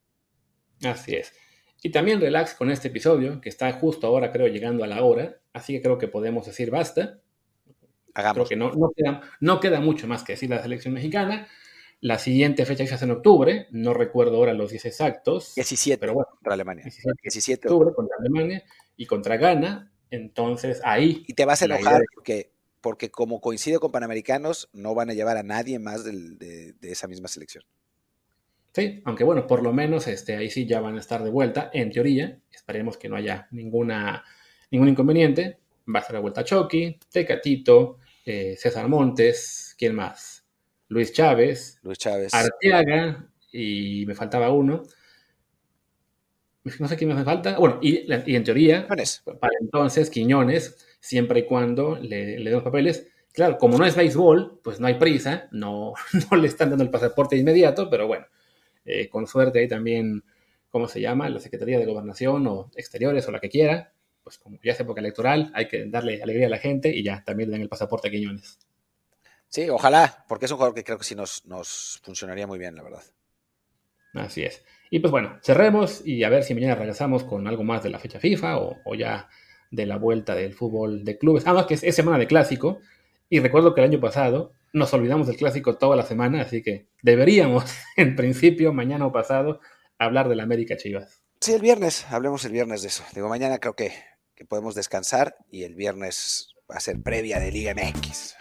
Así es. Y también relax con este episodio, que está justo ahora, creo, llegando a la hora. Así que creo que podemos decir basta. Hagamos. Creo que no, no, queda, no queda mucho más que decir la selección mexicana. La siguiente fecha es en octubre, no recuerdo ahora los días exactos. 17 pero bueno, contra Alemania. 17 17. de octubre contra Alemania y contra Ghana. Entonces ahí. Y te vas a enojar porque, porque como coincide con Panamericanos, no van a llevar a nadie más del- de, de esa misma selección. Sí, aunque bueno, por lo menos este, ahí sí ya van a estar de vuelta, en teoría. Esperemos que no haya ninguna, ningún inconveniente. Va a ser la vuelta Chucky, Tecatito, eh, César Montes, ¿quién más? Luis Chávez, Luis Chávez. Arteaga y me faltaba uno. No sé quién me falta. Bueno, y, en teoría, Quiñones. para entonces Quiñones, siempre y cuando le, le den los papeles. Claro, como no es béisbol, pues no hay prisa, no, no le están dando el pasaporte de inmediato, pero bueno, eh, con suerte ahí también, ¿cómo se llama? La Secretaría de Gobernación o Exteriores o la que quiera, pues como ya es época electoral, hay que darle alegría a la gente y ya también le den el pasaporte a Quiñones. Sí, ojalá, porque es un jugador que creo que sí nos, nos funcionaría muy bien, la verdad. Así es. Y pues bueno, cerremos y a ver si mañana regresamos con algo más de la fecha FIFA o, o ya de la vuelta del fútbol de clubes. Además que es, es semana de clásico y recuerdo que el año pasado nos olvidamos del clásico toda la semana, así que deberíamos en principio, mañana o pasado, hablar del América Chivas. Sí, el viernes, hablemos el viernes de eso. Digo, mañana creo que, que podemos descansar y el viernes va a ser previa de Liga MX.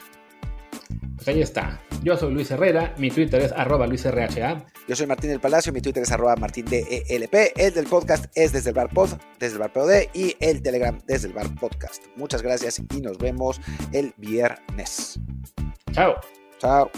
Pues ahí está. Yo soy Luis Herrera, mi Twitter es arroba luisrha. Yo soy Martín del Palacio, mi Twitter es arroba martindelp, el del podcast es desde el bar pod, desde el bar POD y el Telegram desde el bar podcast. Muchas gracias y nos vemos el viernes. Chao. Chao.